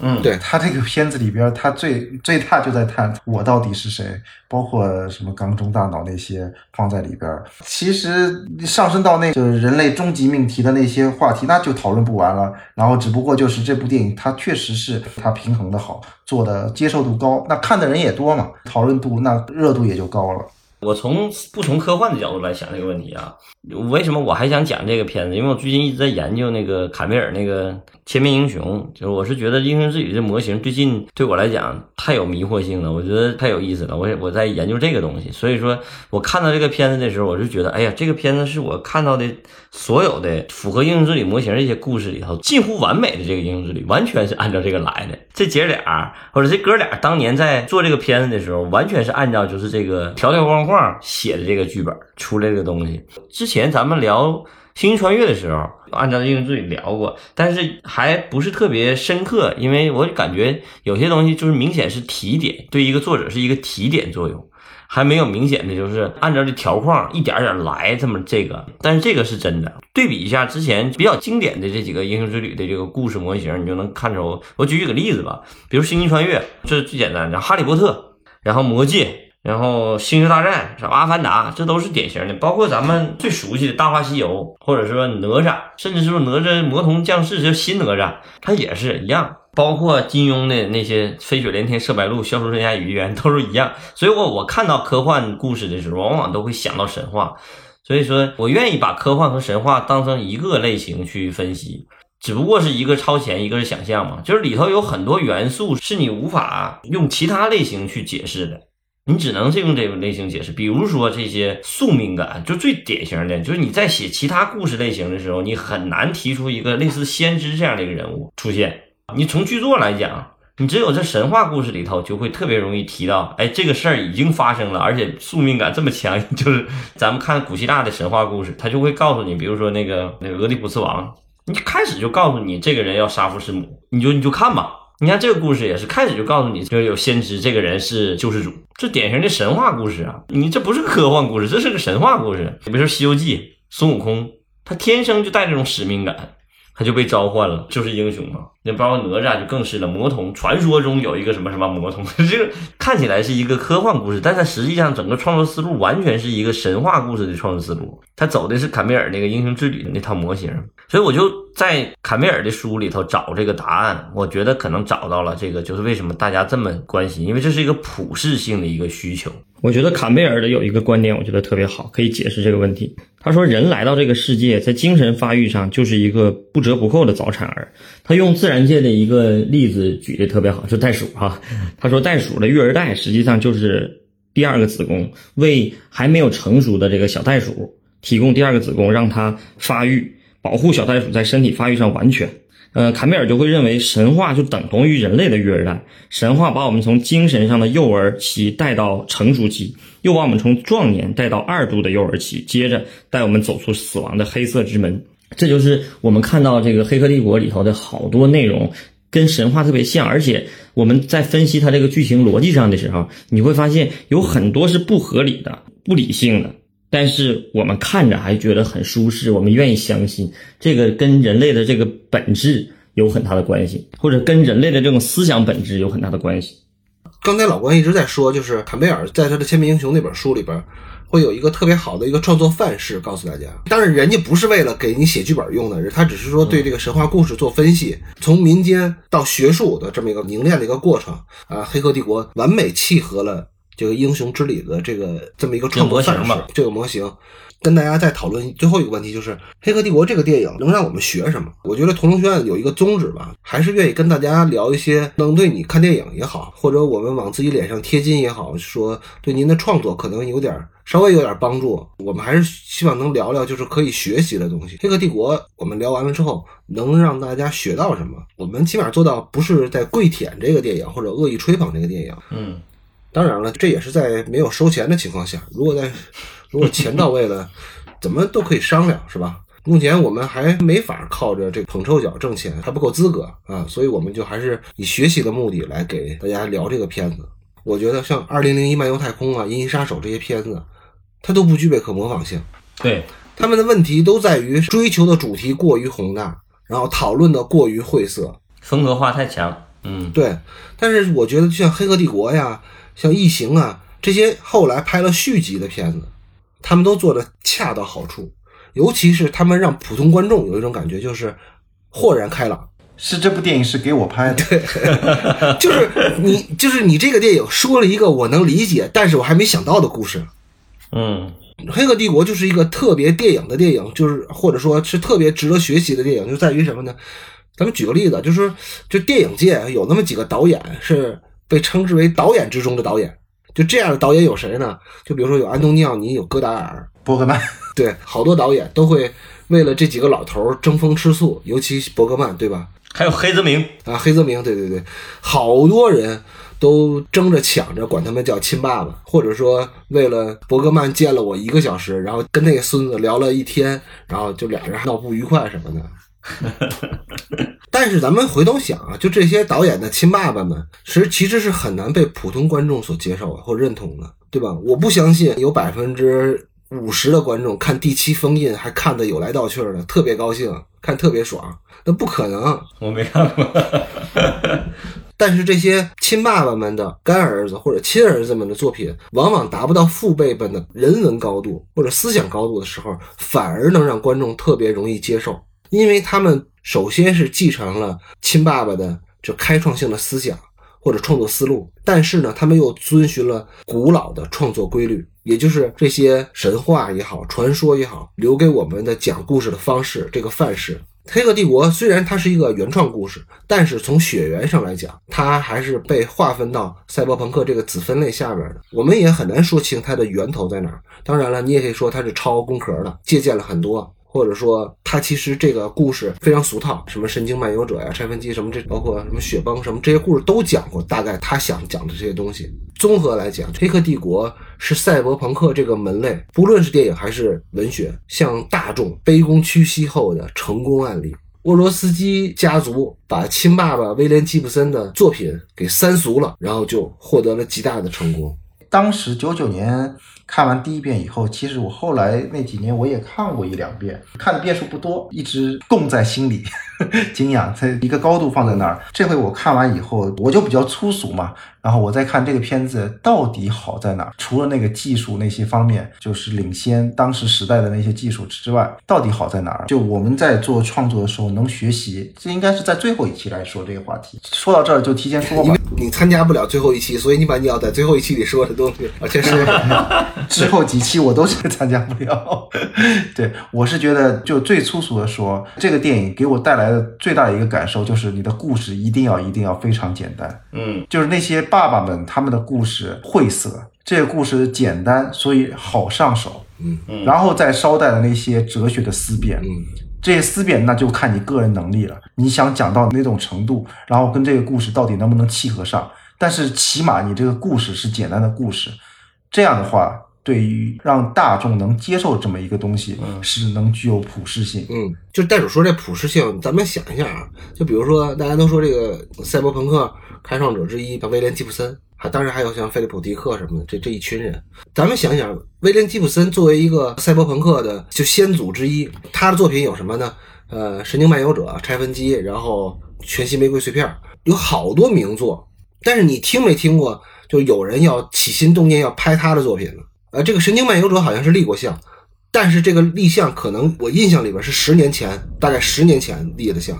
嗯，对他这个片子里边，他最最大就在探我到底是谁，包括什么缸中大脑那些放在里边。其实上升到那就是人类终极命题的那些话题，那就讨论不完了。然后只不过就是这部电影它确实是它平衡的好，做的接受度高，那看的人也多嘛，讨论度那热度也就高了。我从不从科幻的角度来想这个问题啊，为什么我还想讲这个片子？因为我最近一直在研究那个卡梅尔那个千面英雄，就是我是觉得英雄之旅这模型最近对我来讲太有迷惑性了，我觉得太有意思了。我我在研究这个东西，所以说我看到这个片子的时候，我就觉得，哎呀，这个片子是我看到的所有的符合英雄之旅模型这些故事里头近乎完美的这个英雄之旅，完全是按照这个来的。这姐俩或者这哥俩当年在做这个片子的时候，完全是按照就是这个条条框。画写的这个剧本出来这个东西，之前咱们聊《星际穿越》的时候，按照英雄之旅聊过，但是还不是特别深刻，因为我感觉有些东西就是明显是提点，对一个作者是一个提点作用，还没有明显的就是按照这条框一点点来这么这个，但是这个是真的。对比一下之前比较经典的这几个英雄之旅的这个故事模型，你就能看出。我举几个例子吧，比如《星际穿越》，这是最简单的；《哈利波特》，然后《魔戒》。然后《星球大战》是《阿凡达》，这都是典型的，包括咱们最熟悉的《大话西游》，或者说哪吒，甚至说哪吒魔童降世就新哪吒，它也是一样。包括金庸的那些“飞雪连天射白鹿，笑书生涯与渊”都是一样。所以，我我看到科幻故事的时候，往往都会想到神话。所以说我愿意把科幻和神话当成一个类型去分析，只不过是一个超前，一个是想象嘛，就是里头有很多元素是你无法用其他类型去解释的。你只能是用这种类型解释。比如说这些宿命感，就最典型的，就是你在写其他故事类型的时候，你很难提出一个类似先知这样的一个人物出现。你从剧作来讲，你只有在神话故事里头，就会特别容易提到，哎，这个事儿已经发生了，而且宿命感这么强。就是咱们看古希腊的神话故事，他就会告诉你，比如说那个那个俄狄浦斯王，你开始就告诉你这个人要杀父弑母，你就你就看吧。你看这个故事也是开始就告诉你，就是有先知，这个人是救世主，这典型的神话故事啊。你这不是科幻故事，这是个神话故事。比如说《西游记》，孙悟空他天生就带这种使命感。他就被召唤了，就是英雄嘛。那包括哪吒就更是了，魔童传说中有一个什么什么魔童，这个看起来是一个科幻故事，但它实际上整个创作思路完全是一个神话故事的创作思路。他走的是坎贝尔那个英雄之旅的那套模型，所以我就在坎贝尔的书里头找这个答案。我觉得可能找到了这个，就是为什么大家这么关心，因为这是一个普世性的一个需求。我觉得坎贝尔的有一个观点，我觉得特别好，可以解释这个问题。他说，人来到这个世界，在精神发育上就是一个不折不扣的早产儿。他用自然界的一个例子举的特别好，就袋鼠哈。他说，袋鼠的育儿袋实际上就是第二个子宫，为还没有成熟的这个小袋鼠提供第二个子宫，让它发育，保护小袋鼠在身体发育上完全。呃，坎贝尔就会认为神话就等同于人类的育儿袋，神话把我们从精神上的幼儿期带到成熟期，又把我们从壮年带到二度的幼儿期，接着带我们走出死亡的黑色之门。这就是我们看到这个《黑客帝国》里头的好多内容跟神话特别像，而且我们在分析它这个剧情逻辑上的时候，你会发现有很多是不合理的、不理性的。但是我们看着还觉得很舒适，我们愿意相信这个跟人类的这个本质有很大的关系，或者跟人类的这种思想本质有很大的关系。刚才老关一直在说，就是坎贝尔在他的《千面英雄》那本书里边，会有一个特别好的一个创作范式，告诉大家。当然，人家不是为了给你写剧本用的，他只是说对这个神话故事做分析，从民间到学术的这么一个凝练的一个过程啊。《黑客帝国》完美契合了。这个英雄之旅的这个这么一个创作范式，这个模型，跟大家再讨论最后一个问题，就是《黑客帝国》这个电影能让我们学什么？我觉得同龙学院有一个宗旨吧，还是愿意跟大家聊一些能对你看电影也好，或者我们往自己脸上贴金也好，说对您的创作可能有点稍微有点帮助。我们还是希望能聊聊就是可以学习的东西。《黑客帝国》我们聊完了之后，能让大家学到什么？我们起码做到不是在跪舔这个电影，或者恶意吹捧这个电影。嗯。当然了，这也是在没有收钱的情况下。如果在，如果钱到位了，怎么都可以商量，是吧？目前我们还没法靠着这捧臭脚挣钱，还不够资格啊，所以我们就还是以学习的目的来给大家聊这个片子。我觉得像《二零零一漫游太空》啊，《银翼杀手》这些片子，它都不具备可模仿性。对，他们的问题都在于追求的主题过于宏大，然后讨论的过于晦涩，风格化太强。嗯，对。但是我觉得，就像《黑客帝国》呀。像《异形》啊这些后来拍了续集的片子，他们都做的恰到好处，尤其是他们让普通观众有一种感觉，就是豁然开朗。是这部电影是给我拍的，对，就是你，就是你这个电影说了一个我能理解，但是我还没想到的故事。嗯，《黑客帝国》就是一个特别电影的电影，就是或者说是特别值得学习的电影，就在于什么呢？咱们举个例子，就是就电影界有那么几个导演是。被称之为导演之中的导演，就这样的导演有谁呢？就比如说有安东尼奥尼，有戈达尔、伯格曼，对，好多导演都会为了这几个老头争风吃醋，尤其伯格曼，对吧？还有黑泽明啊，黑泽明，对对对，好多人都争着抢着管他们叫亲爸爸，或者说为了伯格曼见了我一个小时，然后跟那个孙子聊了一天，然后就俩人闹不愉快什么的。但是咱们回头想啊，就这些导演的亲爸爸们，其实其实是很难被普通观众所接受或认同的，对吧？我不相信有百分之五十的观众看第七封印还看得有来道去的，特别高兴，看特别爽，那不可能。我没看过。但是这些亲爸爸们的干儿子或者亲儿子们的作品，往往达不到父辈们的人文高度或者思想高度的时候，反而能让观众特别容易接受。因为他们首先是继承了亲爸爸的这开创性的思想或者创作思路，但是呢，他们又遵循了古老的创作规律，也就是这些神话也好、传说也好，留给我们的讲故事的方式这个范式。黑客帝国虽然它是一个原创故事，但是从血缘上来讲，它还是被划分到赛博朋克这个子分类下边的。我们也很难说清它的源头在哪儿。当然了，你也可以说它是抄工壳的，借鉴了很多。或者说，它其实这个故事非常俗套，什么神经漫游者呀、拆分机什么这，包括什么雪崩什么这些故事都讲过。大概他想讲的这些东西，综合来讲，《黑客帝国》是赛博朋克这个门类，不论是电影还是文学，向大众卑躬屈膝后的成功案例。沃罗斯基家族把亲爸爸威廉吉布森的作品给三俗了，然后就获得了极大的成功。当时九九年看完第一遍以后，其实我后来那几年我也看过一两遍，看的遍数不多，一直供在心里，敬仰在一个高度放在那儿。这回我看完以后，我就比较粗俗嘛，然后我再看这个片子到底好在哪儿？除了那个技术那些方面，就是领先当时时代的那些技术之外，到底好在哪儿？就我们在做创作的时候能学习，这应该是在最后一期来说这个话题。说到这儿就提前说吧因为，你参加不了最后一期，所以你把你要在最后一期里说的东西，而且是 之后几期我都是参加不了。对我是觉得，就最粗俗的说，这个电影给我带来的最大的一个感受就是，你的故事一定要一定要非常简单。嗯，就是那些爸爸们他们的故事晦涩，这个故事简单，所以好上手。嗯嗯然后再捎带的那些哲学的思辨，嗯这些思辨那就看你个人能力了，你想讲到哪种程度，然后跟这个故事到底能不能契合上。但是起码你这个故事是简单的故事，这样的话，对于让大众能接受这么一个东西，嗯是能具有普适性。嗯，就袋鼠说这普适性，咱们想一下啊，就比如说大家都说这个赛博朋克开创者之一，威廉吉普森，还当然还有像菲利普迪克什么的，这这一群人，咱们想想，威廉吉普森作为一个赛博朋克的就先祖之一，他的作品有什么呢？呃，神经漫游者、拆分机，然后全息玫瑰碎片，有好多名作。但是你听没听过，就有人要起心动念要拍他的作品呢？呃，这个神经漫游者好像是立过像，但是这个立项可能我印象里边是十年前，大概十年前立的像，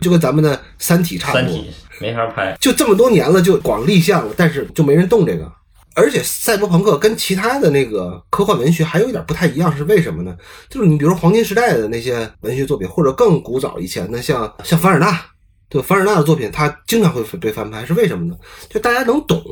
就跟咱们的《三体》差不多。三体没法拍。就这么多年了，就光立项了，但是就没人动这个。而且赛博朋克跟其他的那个科幻文学还有一点不太一样，是为什么呢？就是你比如说黄金时代的那些文学作品，或者更古早以前的，像像凡尔纳，对凡尔纳的作品，他经常会被翻拍，是为什么呢？就大家能懂，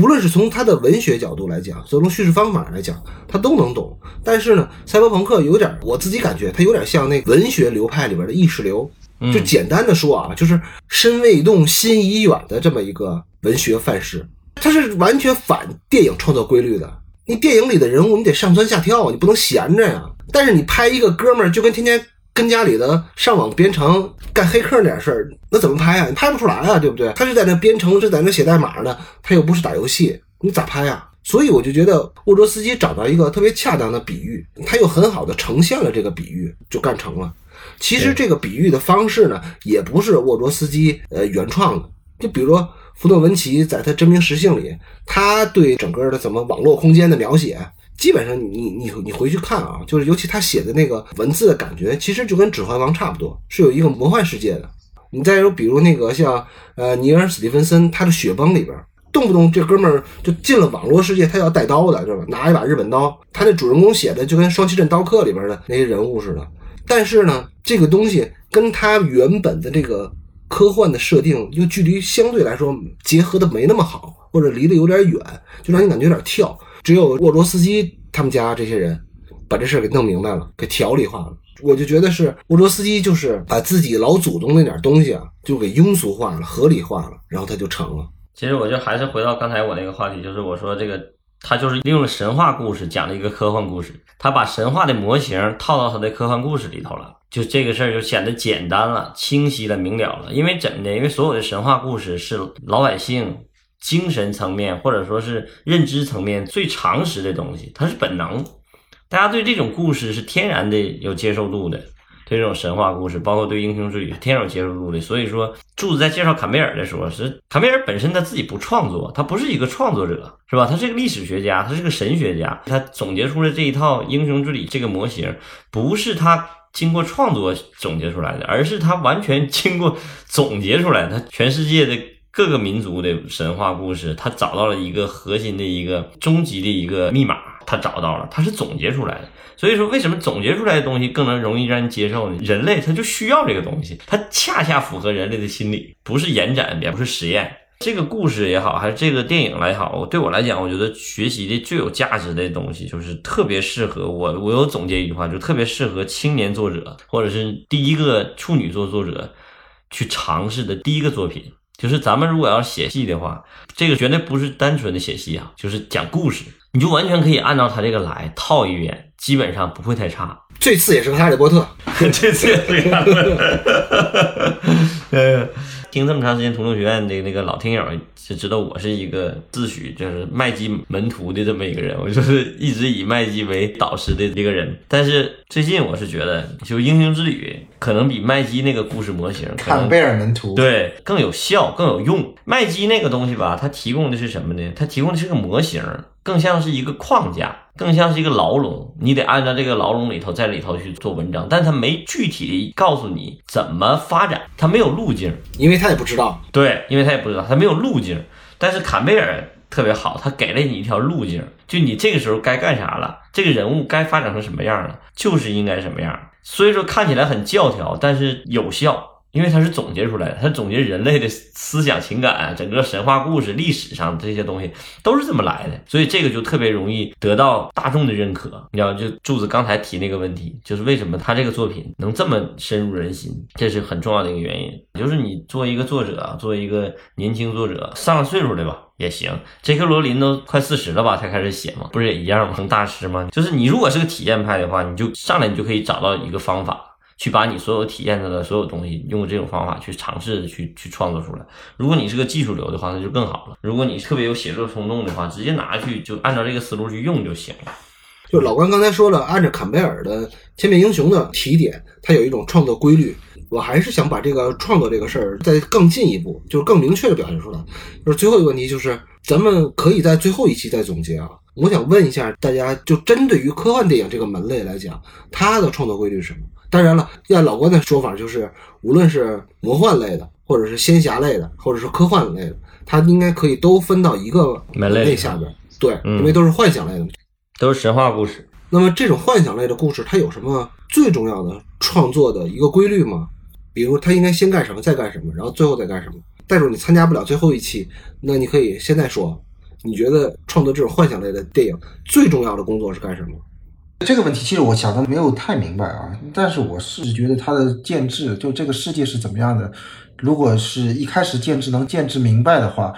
无论是从他的文学角度来讲，从叙事方法来讲，他都能懂。但是呢，赛博朋克有点，我自己感觉它有点像那个文学流派里边的意识流，就简单的说啊，就是身未动，心已远的这么一个文学范式，它是完全反电影创作规律的。你电影里的人物，你得上蹿下跳，你不能闲着呀。但是你拍一个哥们儿，就跟天天跟家里的上网编程干黑客那点事儿，那怎么拍啊？你拍不出来啊，对不对？他是在那编程，是在那写代码呢，他又不是打游戏，你咋拍啊？所以我就觉得沃卓斯基找到一个特别恰当的比喻，他又很好的呈现了这个比喻，就干成了。其实这个比喻的方式呢，也不是沃卓斯基呃原创的。就比如说福诺文奇在他《真名实姓》里，他对整个的怎么网络空间的描写，基本上你你你回去看啊，就是尤其他写的那个文字的感觉，其实就跟《指环王》差不多，是有一个魔幻世界的。你再有比如那个像呃尼尔·史蒂芬森，他的《雪崩》里边，动不动这哥们儿就进了网络世界，他要带刀的，知道吧？拿一把日本刀，他那主人公写的就跟《双旗镇刀客》里边的那些人物似的。但是呢，这个东西跟他原本的这个科幻的设定又距离相对来说结合的没那么好，或者离得有点远，就让你感觉有点跳。只有沃罗斯基他们家这些人把这事儿给弄明白了，给条理化了。我就觉得是沃罗斯基就是把自己老祖宗那点东西啊，就给庸俗化了、合理化了，然后他就成了。其实我就还是回到刚才我那个话题，就是我说这个，他就是利用了神话故事讲了一个科幻故事，他把神话的模型套到他的科幻故事里头了，就这个事儿就显得简单了、清晰了、明了了。因为怎么的？因为所有的神话故事是老百姓精神层面或者说是认知层面最常识的东西，它是本能，大家对这种故事是天然的有接受度的。对这种神话故事，包括对英雄之旅，天然有接受度的。所以说，柱子在介绍坎贝尔的时候，是坎贝尔本身他自己不创作，他不是一个创作者，是吧？他是个历史学家，他是个神学家，他总结出了这一套英雄之旅这个模型，不是他经过创作总结出来的，而是他完全经过总结出来。他全世界的各个民族的神话故事，他找到了一个核心的一个终极的一个密码，他找到了，他是总结出来的。所以说，为什么总结出来的东西更能容易让人接受呢？人类他就需要这个东西，它恰恰符合人类的心理，不是延展，也不是实验。这个故事也好，还是这个电影来好，对我来讲，我觉得学习的最有价值的东西，就是特别适合我。我有总结一句话，就特别适合青年作者，或者是第一个处女座作者去尝试的第一个作品。就是咱们如果要写戏的话，这个绝对不是单纯的写戏啊，就是讲故事，你就完全可以按照他这个来套一遍，基本上不会太差。这次也是个哈利波特，这次也是个哈利波特。呃，听这么长时间《屠龙学院》的那个老听友就知道我是一个自诩就是麦基门徒的这么一个人，我就是一直以麦基为导师的一个人。但是最近我是觉得，就《英雄之旅》可能比麦基那个故事模型坎贝尔门徒，对，更有效，更有用。麦基那个东西吧，它提供的是什么呢？它提供的是个模型，更像是一个框架，更像是一个牢笼。你得按照这个牢笼里头，在里头去做文章，但他没具体的告诉你怎么发展，他没有路径。因为他也不知道。对，因为他也不知道，他没有路径。但是坎贝尔特别好，他给了你一条路径，就你这个时候该干啥了，这个人物该发展成什么样了，就是应该什么样。所以说看起来很教条，但是有效。因为它是总结出来的，它总结人类的思想、情感，整个神话故事、历史上这些东西都是这么来的，所以这个就特别容易得到大众的认可。你知道，就柱子刚才提那个问题，就是为什么他这个作品能这么深入人心，这是很重要的一个原因。就是你作为一个作者，作为一个年轻作者，上了岁数的吧也行。杰克罗琳都快四十了吧才开始写嘛，不是也一样吗？成大师吗？就是你如果是个体验派的话，你就上来你就可以找到一个方法。去把你所有体验到的所有东西，用这种方法去尝试去去创作出来。如果你是个技术流的话，那就更好了。如果你特别有写作冲动的话，直接拿去就按照这个思路去用就行了。就老关刚才说了，按照坎贝尔的《千面英雄》的提点，它有一种创作规律。我还是想把这个创作这个事儿再更进一步，就是更明确的表现出来。就是最后一个问题，就是咱们可以在最后一期再总结啊。我想问一下大家，就针对于科幻电影这个门类来讲，它的创作规律是什么？当然了，按老关的说法，就是无论是魔幻类的，或者是仙侠类的，或者是科幻类的，它应该可以都分到一个门类下边。对，因为都是幻想类的，都是神话故事。那么这种幻想类的故事，它有什么最重要的创作的一个规律吗？比如它应该先干什么，再干什么，然后最后再干什么？但是你参加不了最后一期，那你可以现在说，你觉得创作这种幻想类的电影最重要的工作是干什么？这个问题其实我想的没有太明白啊，但是我是觉得它的建制，就这个世界是怎么样的，如果是一开始建制能建制明白的话，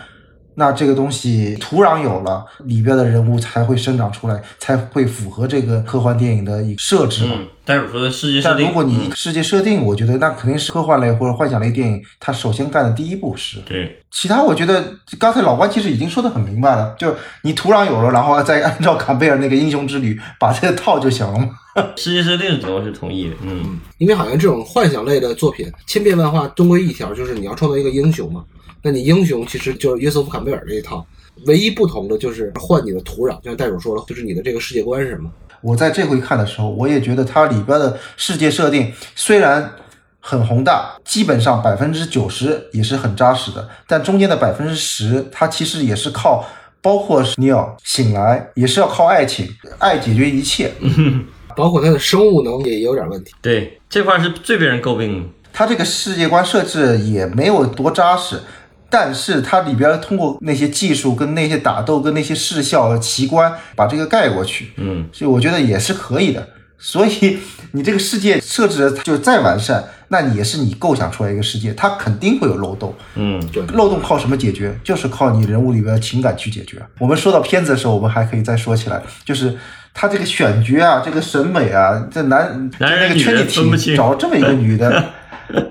那这个东西土壤有了，里边的人物才会生长出来，才会符合这个科幻电影的一个设置嘛。但是说的世界设定，但如果你世界设定，我觉得那肯定是科幻类或者幻想类电影，它首先干的第一步是。对，其他我觉得刚才老关其实已经说的很明白了，就你土壤有了，然后再按照坎贝尔那个英雄之旅把这个套就行了嘛。世界设定我是同意的，嗯，因为好像这种幻想类的作品千变万化，终归一条就是你要创造一个英雄嘛。那你英雄其实就是约瑟夫·坎贝尔这一套，唯一不同的就是换你的土壤，就像袋鼠说了，就是你的这个世界观是什么。我在这回看的时候，我也觉得它里边的世界设定虽然很宏大，基本上百分之九十也是很扎实的，但中间的百分之十，它其实也是靠，包括尼奥醒来也是要靠爱情，爱解决一切，包括它的生物能也有点问题。对，这块是最被人诟病的。它这个世界观设置也没有多扎实。但是它里边通过那些技术跟那些打斗跟那些视效的奇观把这个盖过去，嗯，所以我觉得也是可以的。所以你这个世界设置就再完善，那你也是你构想出来一个世界，它肯定会有漏洞，嗯，对，漏洞靠什么解决？就是靠你人物里边的情感去解决。我们说到片子的时候，我们还可以再说起来，就是他这个选角啊，这个审美啊，这男男人那个圈里找这么一个女的，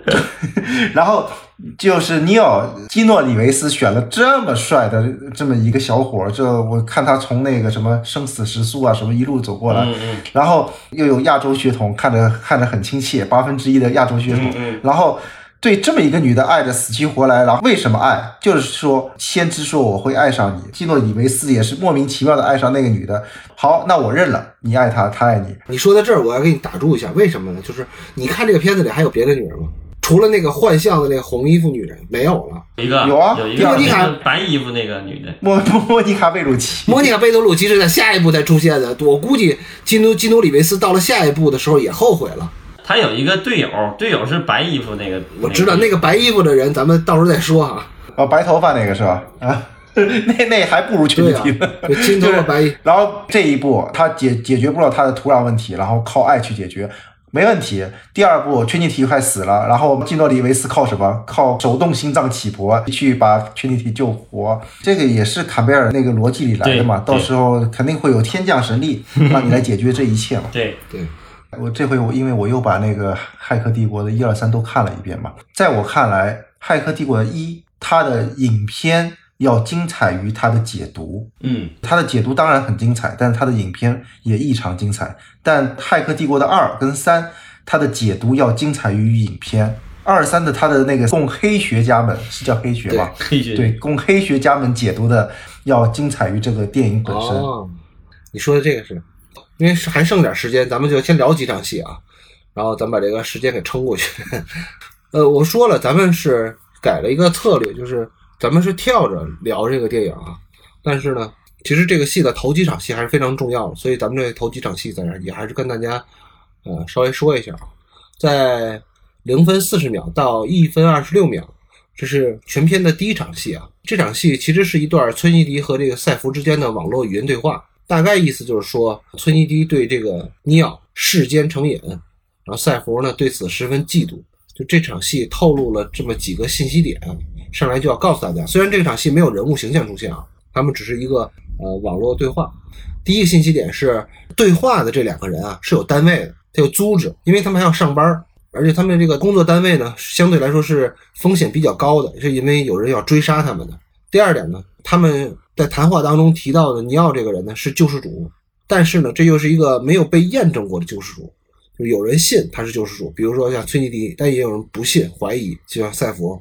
然后就是尼奥基诺里维斯选了这么帅的这么一个小伙儿，这我看他从那个什么生死时速啊什么一路走过来，嗯嗯然后又有亚洲血统，看着看着很亲切，八分之一的亚洲血统，嗯嗯然后。对这么一个女的爱的死去活来，然后为什么爱？就是说，先知说我会爱上你，基诺里维斯也是莫名其妙的爱上那个女的。好，那我认了，你爱她，她爱你。你说到这儿，我要给你打住一下，为什么呢？就是你看这个片子里还有别的女人吗？除了那个幻象的那个红衣服女人没有了。一个有啊有一个莫妮卡白衣服那个女的，莫莫妮卡贝鲁奇，莫妮卡贝多鲁奇是在下一步才出现的，我估计基努基努里维斯到了下一步的时候也后悔了。他有一个队友，队友是白衣服那个，我知道那个白衣服的人，咱们到时候再说啊。哦，白头发那个是吧？啊，那那还不如全体呢。，就金头发白衣，然后这一步他解解决不了他的土壤问题，然后靠爱去解决，没问题。第二步，全体体快死了，然后基诺里维斯靠什么？靠手动心脏起搏去把全体体救活。这个也是坎贝尔那个逻辑里来的嘛，到时候肯定会有天降神力 让你来解决这一切嘛。对，对，我这回我因为我又把那个《骇客帝国》的一二三都看了一遍嘛，在我看来，《骇客帝国》一它的影片要精彩于它的解读，嗯，它的解读当然很精彩，但是它的影片也异常精彩。但《骇客帝国》的二跟三，它的解读要精彩于影片。二三的它的那个供黑学家们是叫黑学吗？黑学对，供黑学家们解读的要精彩于这个电影本身。哦，你说的这个是，因为是还剩点时间，咱们就先聊几场戏啊，然后咱们把这个时间给撑过去。呃，我说了，咱们是改了一个策略，就是咱们是跳着聊这个电影啊，但是呢，其实这个戏的头几场戏还是非常重要的，所以咱们这头几场戏在这也还是跟大家呃稍微说一下啊，在零分四十秒到一分二十六秒，这是全片的第一场戏啊。这场戏其实是一段村西迪和这个赛弗之间的网络语音对话，大概意思就是说，村西迪对这个尼奥世间成瘾，然后赛弗呢对此十分嫉妒。就这场戏透露了这么几个信息点，上来就要告诉大家，虽然这场戏没有人物形象出现啊，他们只是一个呃网络对话。第一个信息点是对话的这两个人啊是有单位的，他有租制，因为他们还要上班，而且他们这个工作单位呢相对来说是风险比较高的，是因为有人要追杀他们的。第二点呢，他们在谈话当中提到的尼奥这个人呢是救世主，但是呢这又是一个没有被验证过的救世主，就有人信他是救世主，比如说像崔尼迪，但也有人不信怀疑，就像赛佛。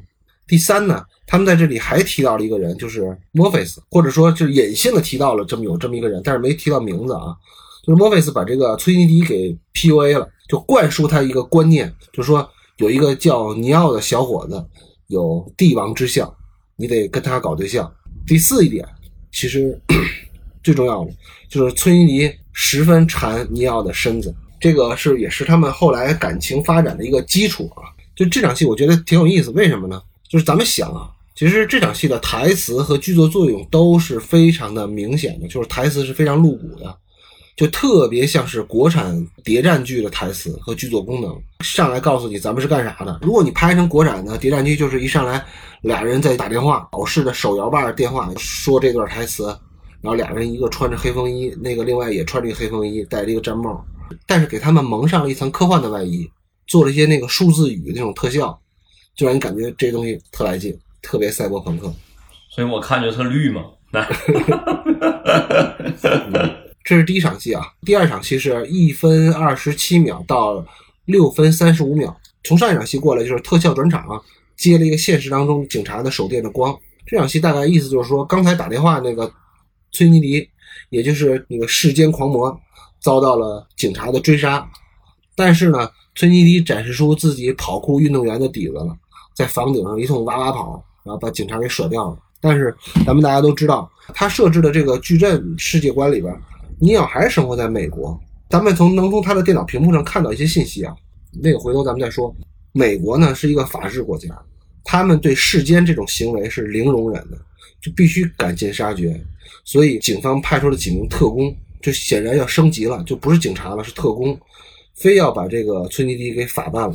第三呢，他们在这里还提到了一个人，就是墨菲斯，或者说就是隐性的提到了这么有这么一个人，但是没提到名字啊。就是墨菲斯把这个崔尼迪给 PUA 了，就灌输他一个观念，就是说有一个叫尼奥的小伙子有帝王之相，你得跟他搞对象。第四一点，其实 最重要的就是崔尼迪十分馋尼奥的身子，这个是也是他们后来感情发展的一个基础啊。就这场戏，我觉得挺有意思，为什么呢？就是咱们想啊，其实这场戏的台词和剧作作用都是非常的明显的，就是台词是非常露骨的，就特别像是国产谍战剧的台词和剧作功能，上来告诉你咱们是干啥的。如果你拍成国产的谍战剧，就是一上来俩人在打电话，老式的手摇把电话说这段台词，然后俩人一个穿着黑风衣，那个另外也穿着一个黑风衣，戴着一个毡帽，但是给他们蒙上了一层科幻的外衣，做了一些那个数字语那种特效，就让你感觉这东西特来劲，特别赛博朋克。所以我看着特绿嘛。来，这是第一场戏啊，第二场戏是一分二十七秒到六分三十五秒。从上一场戏过来就是特效转场、啊，接了一个现实当中警察的手电的光。这场戏大概意思就是说，刚才打电话那个崔妮迪，也就是那个世间狂魔，遭到了警察的追杀。但是呢，崔妮迪展示出自己跑酷运动员的底子了，在房顶上一通哇哇跑，然后把警察给甩掉了。但是咱们大家都知道，他设置的这个矩阵世界观里边，尼奥还是生活在美国。咱们从能从他的电脑屏幕上看到一些信息啊，那个回头咱们再说。美国呢是一个法治国家，他们对世间这种行为是零容忍的，就必须赶尽杀绝。所以警方派出了几名特工，就显然要升级了，就不是警察了，是特工，非要把这个崔尼迪给法办了。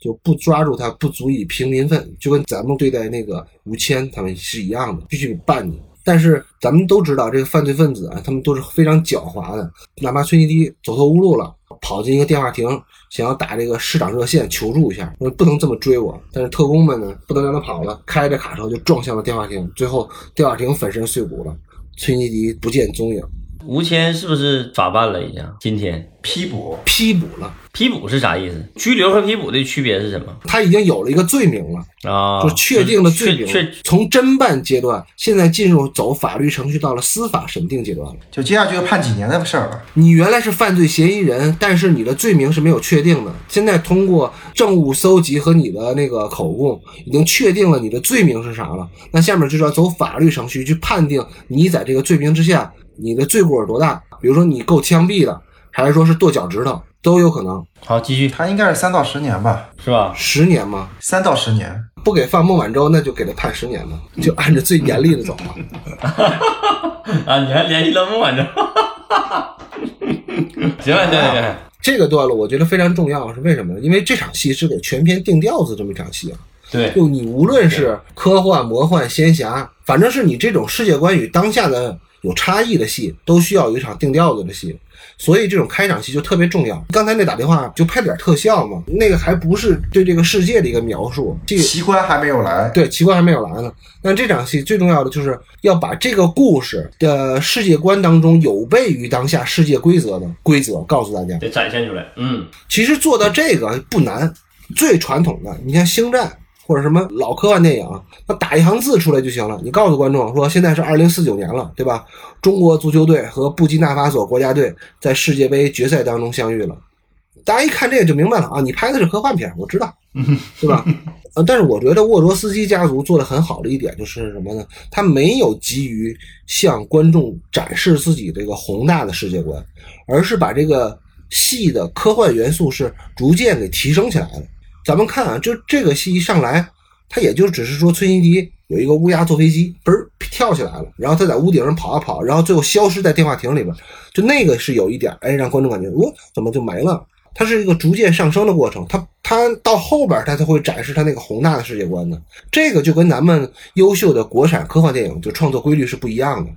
就不抓住他，不足以平民愤，就跟咱们对待那个吴谦他们是一样的，必须得办你。但是咱们都知道，这个犯罪分子啊，他们都是非常狡猾的。哪怕崔尼迪走投无路了，跑进一个电话亭，想要打这个市长热线求助一下，说不能这么追我。但是特工们呢，不能让他跑了，开着卡车就撞向了电话亭，最后电话亭粉身碎骨了，崔尼迪不见踪影。吴谦是不是法办了已经？今天批捕，批捕了，批捕是啥意思？拘留和批捕的区别是什么他已经有了一个罪名了。啊？就确定了罪名确确，从侦办阶段，现在进入走法律程序到了司法审定阶段了。就接下去要判几年的事儿了。你原来是犯罪嫌疑人，但是你的罪名是没有确定的。现在通过证物搜集和你的那个口供，已经确定了你的罪名是啥了。那下面就是要走法律程序去判定你在这个罪名之下，你的罪过有多大。比如说你够枪毙的，还是说是剁脚趾头，都有可能。好，继续他应该是三到十年吧，是吧？十年吗？三到十年。不给放孟晚舟，那就给他判十年吧，就按照最严厉的走嘛。啊，你还联系了孟晚舟？行了，行了，行了。这个段落我觉得非常重要，是为什么呢？因为这场戏是给全片定调子这么一场戏啊。对，就你无论是科幻、魔幻、仙侠，反正是你这种世界观与当下的有差异的戏，都需要有一场定调子的戏。所以这种开场戏就特别重要。刚才那打电话就拍点特效嘛，那个还不是对这个世界的一个描述，这个奇观还没有来，对奇观还没有来呢。但这场戏最重要的就是要把这个故事的世界观当中有悖于当下世界规则的规则告诉大家。得展现出来。嗯，其实做到这个不难，最传统的，你像《星战》或者什么老科幻电影，那打一行字出来就行了。你告诉观众说，现在是二零四九年了，对吧？中国足球队和布基纳法索国家队在世界杯决赛当中相遇了。大家一看这个就明白了啊，你拍的是科幻片，我知道，对吧？呃，但是我觉得沃卓斯基家族做的很好的一点就是什么呢？他没有急于向观众展示自己这个宏大的世界观，而是把这个戏的科幻元素是逐渐给提升起来了。咱们看啊，就这个戏一上来，他也就只是说崔妮迪有一个乌鸦坐飞机，嘣跳起来了，然后他在屋顶上跑啊跑，然后最后消失在电话亭里边，就那个是有一点，哎，让观众感觉，哦，怎么就没了？它是一个逐渐上升的过程，它它到后边它才会展示它那个宏大的世界观呢。这个就跟咱们优秀的国产科幻电影就创作规律是不一样的。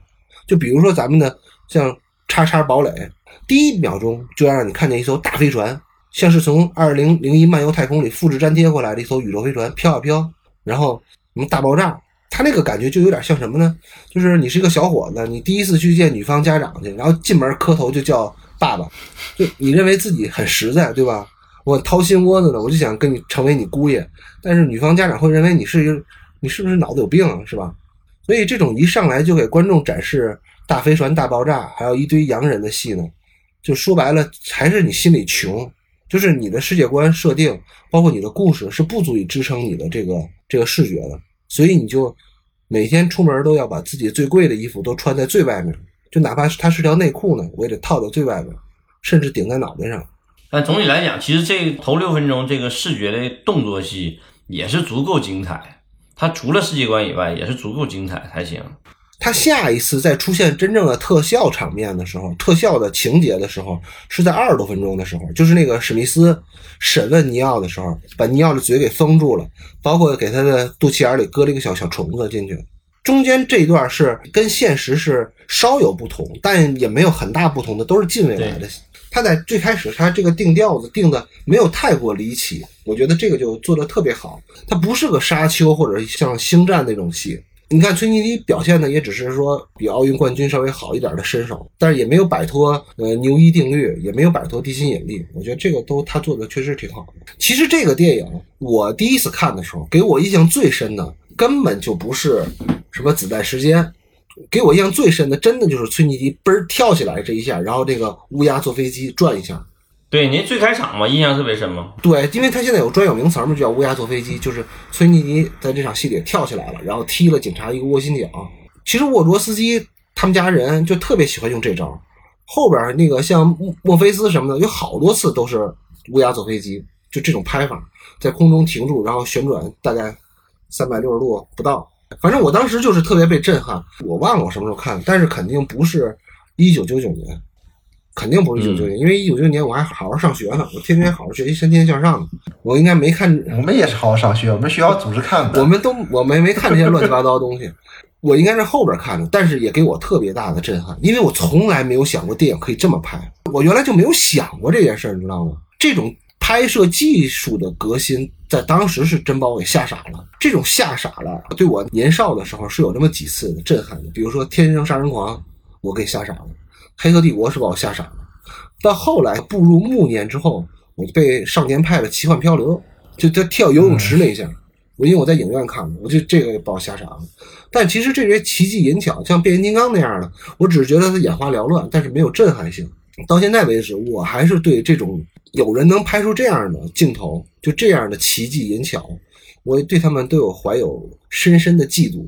就比如说咱们的像《叉叉堡垒》，第一秒钟就让你看见一艘大飞船，像是从二零零一漫游太空里复制粘贴过来的一艘宇宙飞船，飘啊飘，然后什么大爆炸，它那个感觉就有点像什么呢？就是你是一个小伙子，你第一次去见女方家长去，然后进门磕头就叫爸爸，就你认为自己很实在，对吧？我掏心窝子的，我就想跟你成为你姑爷，但是女方家长会认为你是一个，你是不是脑子有病啊，是吧？所以这种一上来就给观众展示大飞船大爆炸，还有一堆洋人的戏呢，就说白了还是你心里穷，就是你的世界观设定，包括你的故事是不足以支撑你的这个这个视觉的，所以你就每天出门都要把自己最贵的衣服都穿在最外面，就哪怕是它是条内裤呢，我也得套到最外面，甚至顶在脑袋上。但总体来讲，其实这头六分钟这个视觉的动作戏也是足够精彩。它除了世界观以外，也是足够精彩才行。他下一次再出现真正的特效场面的时候，特效的情节的时候，是在二十多分钟的时候，就是那个史密斯审问尼奥的时候，把尼奥的嘴给封住了，包括给他的肚脐眼里搁了一个小小虫子进去。中间这一段是跟现实是稍有不同，但也没有很大不同的，都是近未来的。他在最开始，他这个定调子定的没有太过离奇，我觉得这个就做的特别好。它不是个沙丘或者像星战那种戏。你看崔妮迪表现的也只是说比奥运冠军稍微好一点的身手，但是也没有摆脱呃牛一定律，也没有摆脱地心引力。我觉得这个都他做的确实挺好的。其实这个电影我第一次看的时候，给我印象最深的根本就不是什么子弹时间。给我印象最深的，真的就是崔妮迪嘣儿跳起来这一下，然后这个乌鸦坐飞机转一下。对，您最开场嘛，印象特别深嘛。对，因为他现在有专有名词嘛，就叫乌鸦坐飞机，就是崔妮迪在这场戏里跳起来了，然后踢了警察一个窝心脚。其实沃卓斯基他们家人就特别喜欢用这招。后边那个像墨墨菲斯什么的，有好多次都是乌鸦坐飞机，就这种拍法，在空中停住，然后旋转大概三百六十度不到。反正我当时就是特别被震撼，我忘了我什么时候看，但是肯定不是一九九九年，肯定不是一九九九年，因为一九九九年我还好好上学呢，我天天好好学习，天天向上的，我应该没看，我们也是好好上学，我们学校组织看的。我们都我们没看这些乱七八糟的东西，我应该是后边看的，但是也给我特别大的震撼，因为我从来没有想过电影可以这么拍，我原来就没有想过这件事儿，你知道吗？这种拍摄技术的革新。在当时是真把我给吓傻了，这种吓傻了，对我年少的时候是有这么几次的震撼的。比如说《天生杀人狂》，我给吓傻了；《黑客帝国》是把我吓傻了；到后来步入暮年之后，我就被少年派的奇幻漂流，就他跳游泳池那一下，我因为我在影院看的，我就这个把我吓傻了。但其实这些奇技淫巧，像变形金刚那样的，我只是觉得它眼花缭乱，但是没有震撼性。到现在为止，我还是对这种有人能拍出这样的镜头，就这样的奇技淫巧，我对他们都有怀有深深的嫉妒。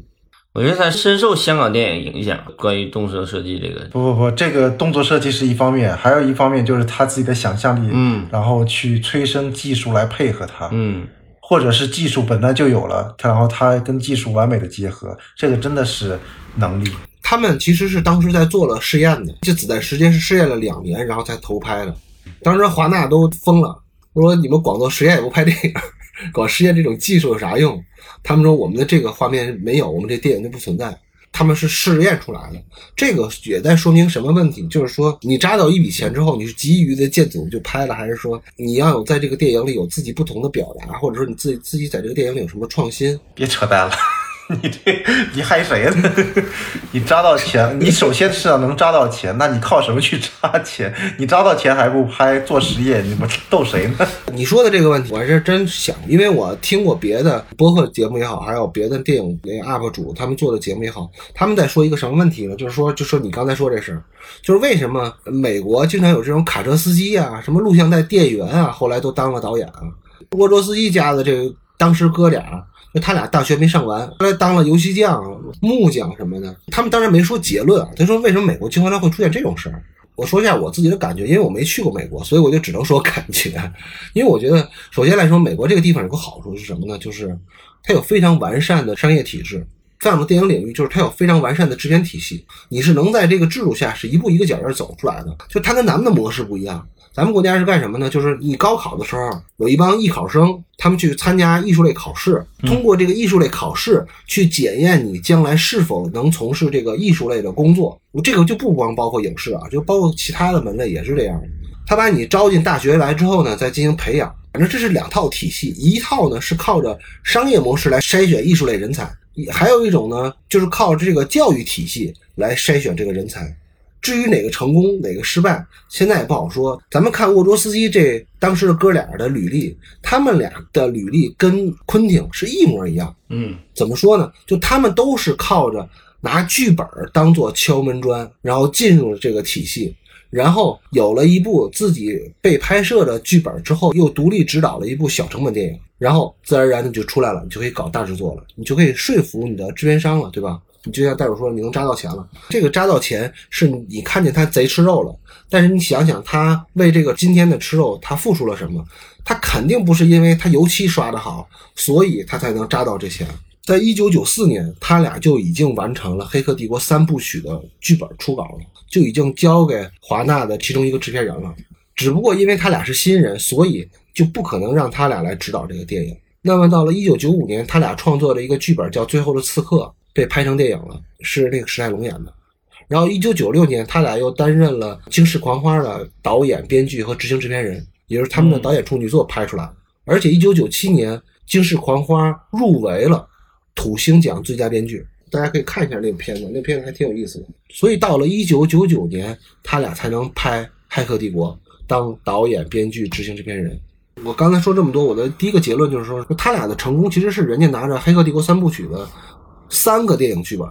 我觉得他深受香港电影影响，关于动作设计这个，不不不，这个动作设计是一方面，还有一方面就是他自己的想象力，嗯然后去催生技术来配合他，嗯，或者是技术本来就有了，它然后他跟技术完美的结合，这个真的是能力。他们其实是当时在做了试验的，这子弹时间是试验了两年，然后才投拍的。当时华纳都疯了，说你们光做实验也不拍电影，搞实验这种技术有啥用？他们说我们的这个画面没有，我们这电影就不存在。他们是试验出来的，这个也在说明什么问题？就是说，你扎到一笔钱之后，你是急于的见组就拍了，还是说你要有在这个电影里有自己不同的表达，或者说你自己自己在这个电影里有什么创新？别扯淡了，你这你害谁呢？你扎到钱，你首先是要能扎到钱，那你靠什么去扎钱？你扎到钱还不拍做实业，你不逗谁呢？你说的这个问题，我还是真想，因为我听过别的播客节目也好，还有别的电影那 UP 主他们做的节目也好，他们在说一个什么问题呢？就是说，就说你刚才说这事儿，就是为什么美国经常有这种卡车司机啊，什么录像带店员啊，后来都当了导演啊。沃卓斯基家的这个当时哥俩，他俩大学没上完，后来当了游戏匠、木匠什么的。他们当然没说结论啊，他说为什么美国经常会出现这种事儿。我说一下我自己的感觉，因为我没去过美国，所以我就只能说感觉。因为我觉得，首先来说，美国这个地方有个好处是什么呢？就是它有非常完善的商业体制。在我们电影领域，就是它有非常完善的制片体系，你是能在这个制度下是一步一个脚印走出来的。就它跟咱们的模式不一样，咱们国家是干什么呢？就是你高考的时候，有一帮艺考生，他们去参加艺术类考试，通过这个艺术类考试去检验你将来是否能从事这个艺术类的工作。这个就不光包括影视啊，就包括其他的门类也是这样的。他把你招进大学来之后呢，再进行培养，反正这是两套体系，一套呢是靠着商业模式来筛选艺术类人才，还有一种呢就是靠这个教育体系来筛选这个人才。至于哪个成功，哪个失败，现在也不好说。咱们看沃卓斯基这当时的哥俩的履历，他们俩的履历跟昆汀是一模一样。嗯怎么说呢？就他们都是靠着拿剧本当做敲门砖，然后进入了这个体系，然后有了一部自己被拍摄的剧本之后，又独立指导了一部小成本电影，然后自然而然的就出来了，你就可以搞大制作了，你就可以说服你的制片商了，对吧？你就像戴主说，你能扎到钱了。这个扎到钱是你看见他贼吃肉了，但是你想想，他为这个今天的吃肉，他付出了什么？他肯定不是因为他油漆刷得好，所以他才能扎到这钱。在一九九四年，他俩就已经完成了《黑客帝国》三部曲的剧本初稿了，就已经交给华纳的其中一个制片人了。只不过因为他俩是新人，所以就不可能让他俩来指导这个电影。那么到了一九九五年，他俩创作了一个剧本叫《最后的刺客》，被拍成电影了，是那个史泰龙演的。然后一九九六年，他俩又担任了《惊世狂花》的导演、编剧和执行制片人，也就是他们的导演处女作拍出来。而且一九九七年，《惊世狂花》入围了土星奖最佳编剧，大家可以看一下那个片子，那片子还挺有意思的。所以到了一九九九年，他俩才能拍《黑客帝国》，当导演、编剧、执行制片人。我刚才说这么多，我的第一个结论就是说，他俩的成功其实是人家拿着《黑客帝国》三部曲的三个电影剧本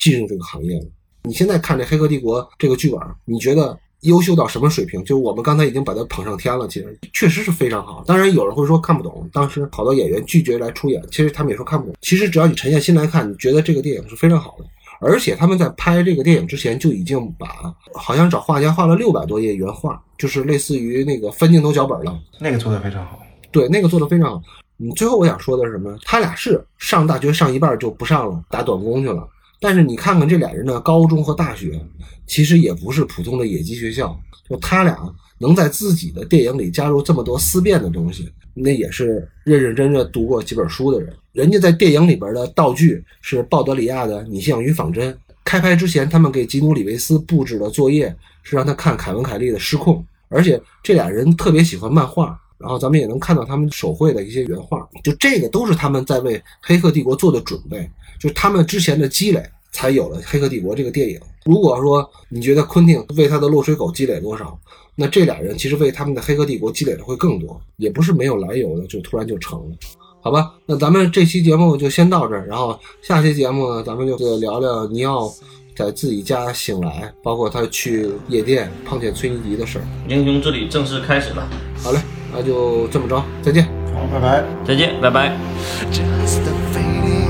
进入这个行业了。你现在看这《黑客帝国》这个剧本，你觉得优秀到什么水平？就我们刚才已经把它捧上天了，其实确实是非常好。当然有人会说看不懂，当时好多演员拒绝来出演，其实他们也说看不懂。其实只要你沉下心来看，你觉得这个电影是非常好的。而且他们在拍这个电影之前就已经把好像找画家画了六百多页原画，就是类似于那个分镜头脚本了。那个做的非常好。对，那个做的非常好。嗯，最后我想说的是什么？他俩是上大学上一半就不上了，打短工去了。但是你看看这俩人的高中和大学，其实也不是普通的野鸡学校。就他俩能在自己的电影里加入这么多思辨的东西，那也是认认真真读过几本书的人。人家在电影里边的道具是鲍德里亚的《你像与仿真》。开拍之前，他们给吉努里维斯布置的作业是让他看凯文凯利的《失控》，而且这俩人特别喜欢漫画。然后咱们也能看到他们手绘的一些原画，就这个都是他们在为《黑客帝国》做的准备，就他们之前的积累才有了《黑客帝国》这个电影。如果说你觉得昆汀为他的《落水狗》积累多少，那这俩人其实为他们的《黑客帝国》积累的会更多，也不是没有来由的，就突然就成了。好吧，那咱们这期节目就先到这儿，然后下期节目呢，咱们就聊聊尼奥在自己家醒来，包括他去夜店碰见崔尼迪的事儿。英雄之旅正式开始了，好嘞，那就这么着，再见。好，拜拜。再见，拜拜。Just a fading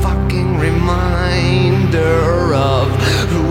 fucking reminder of who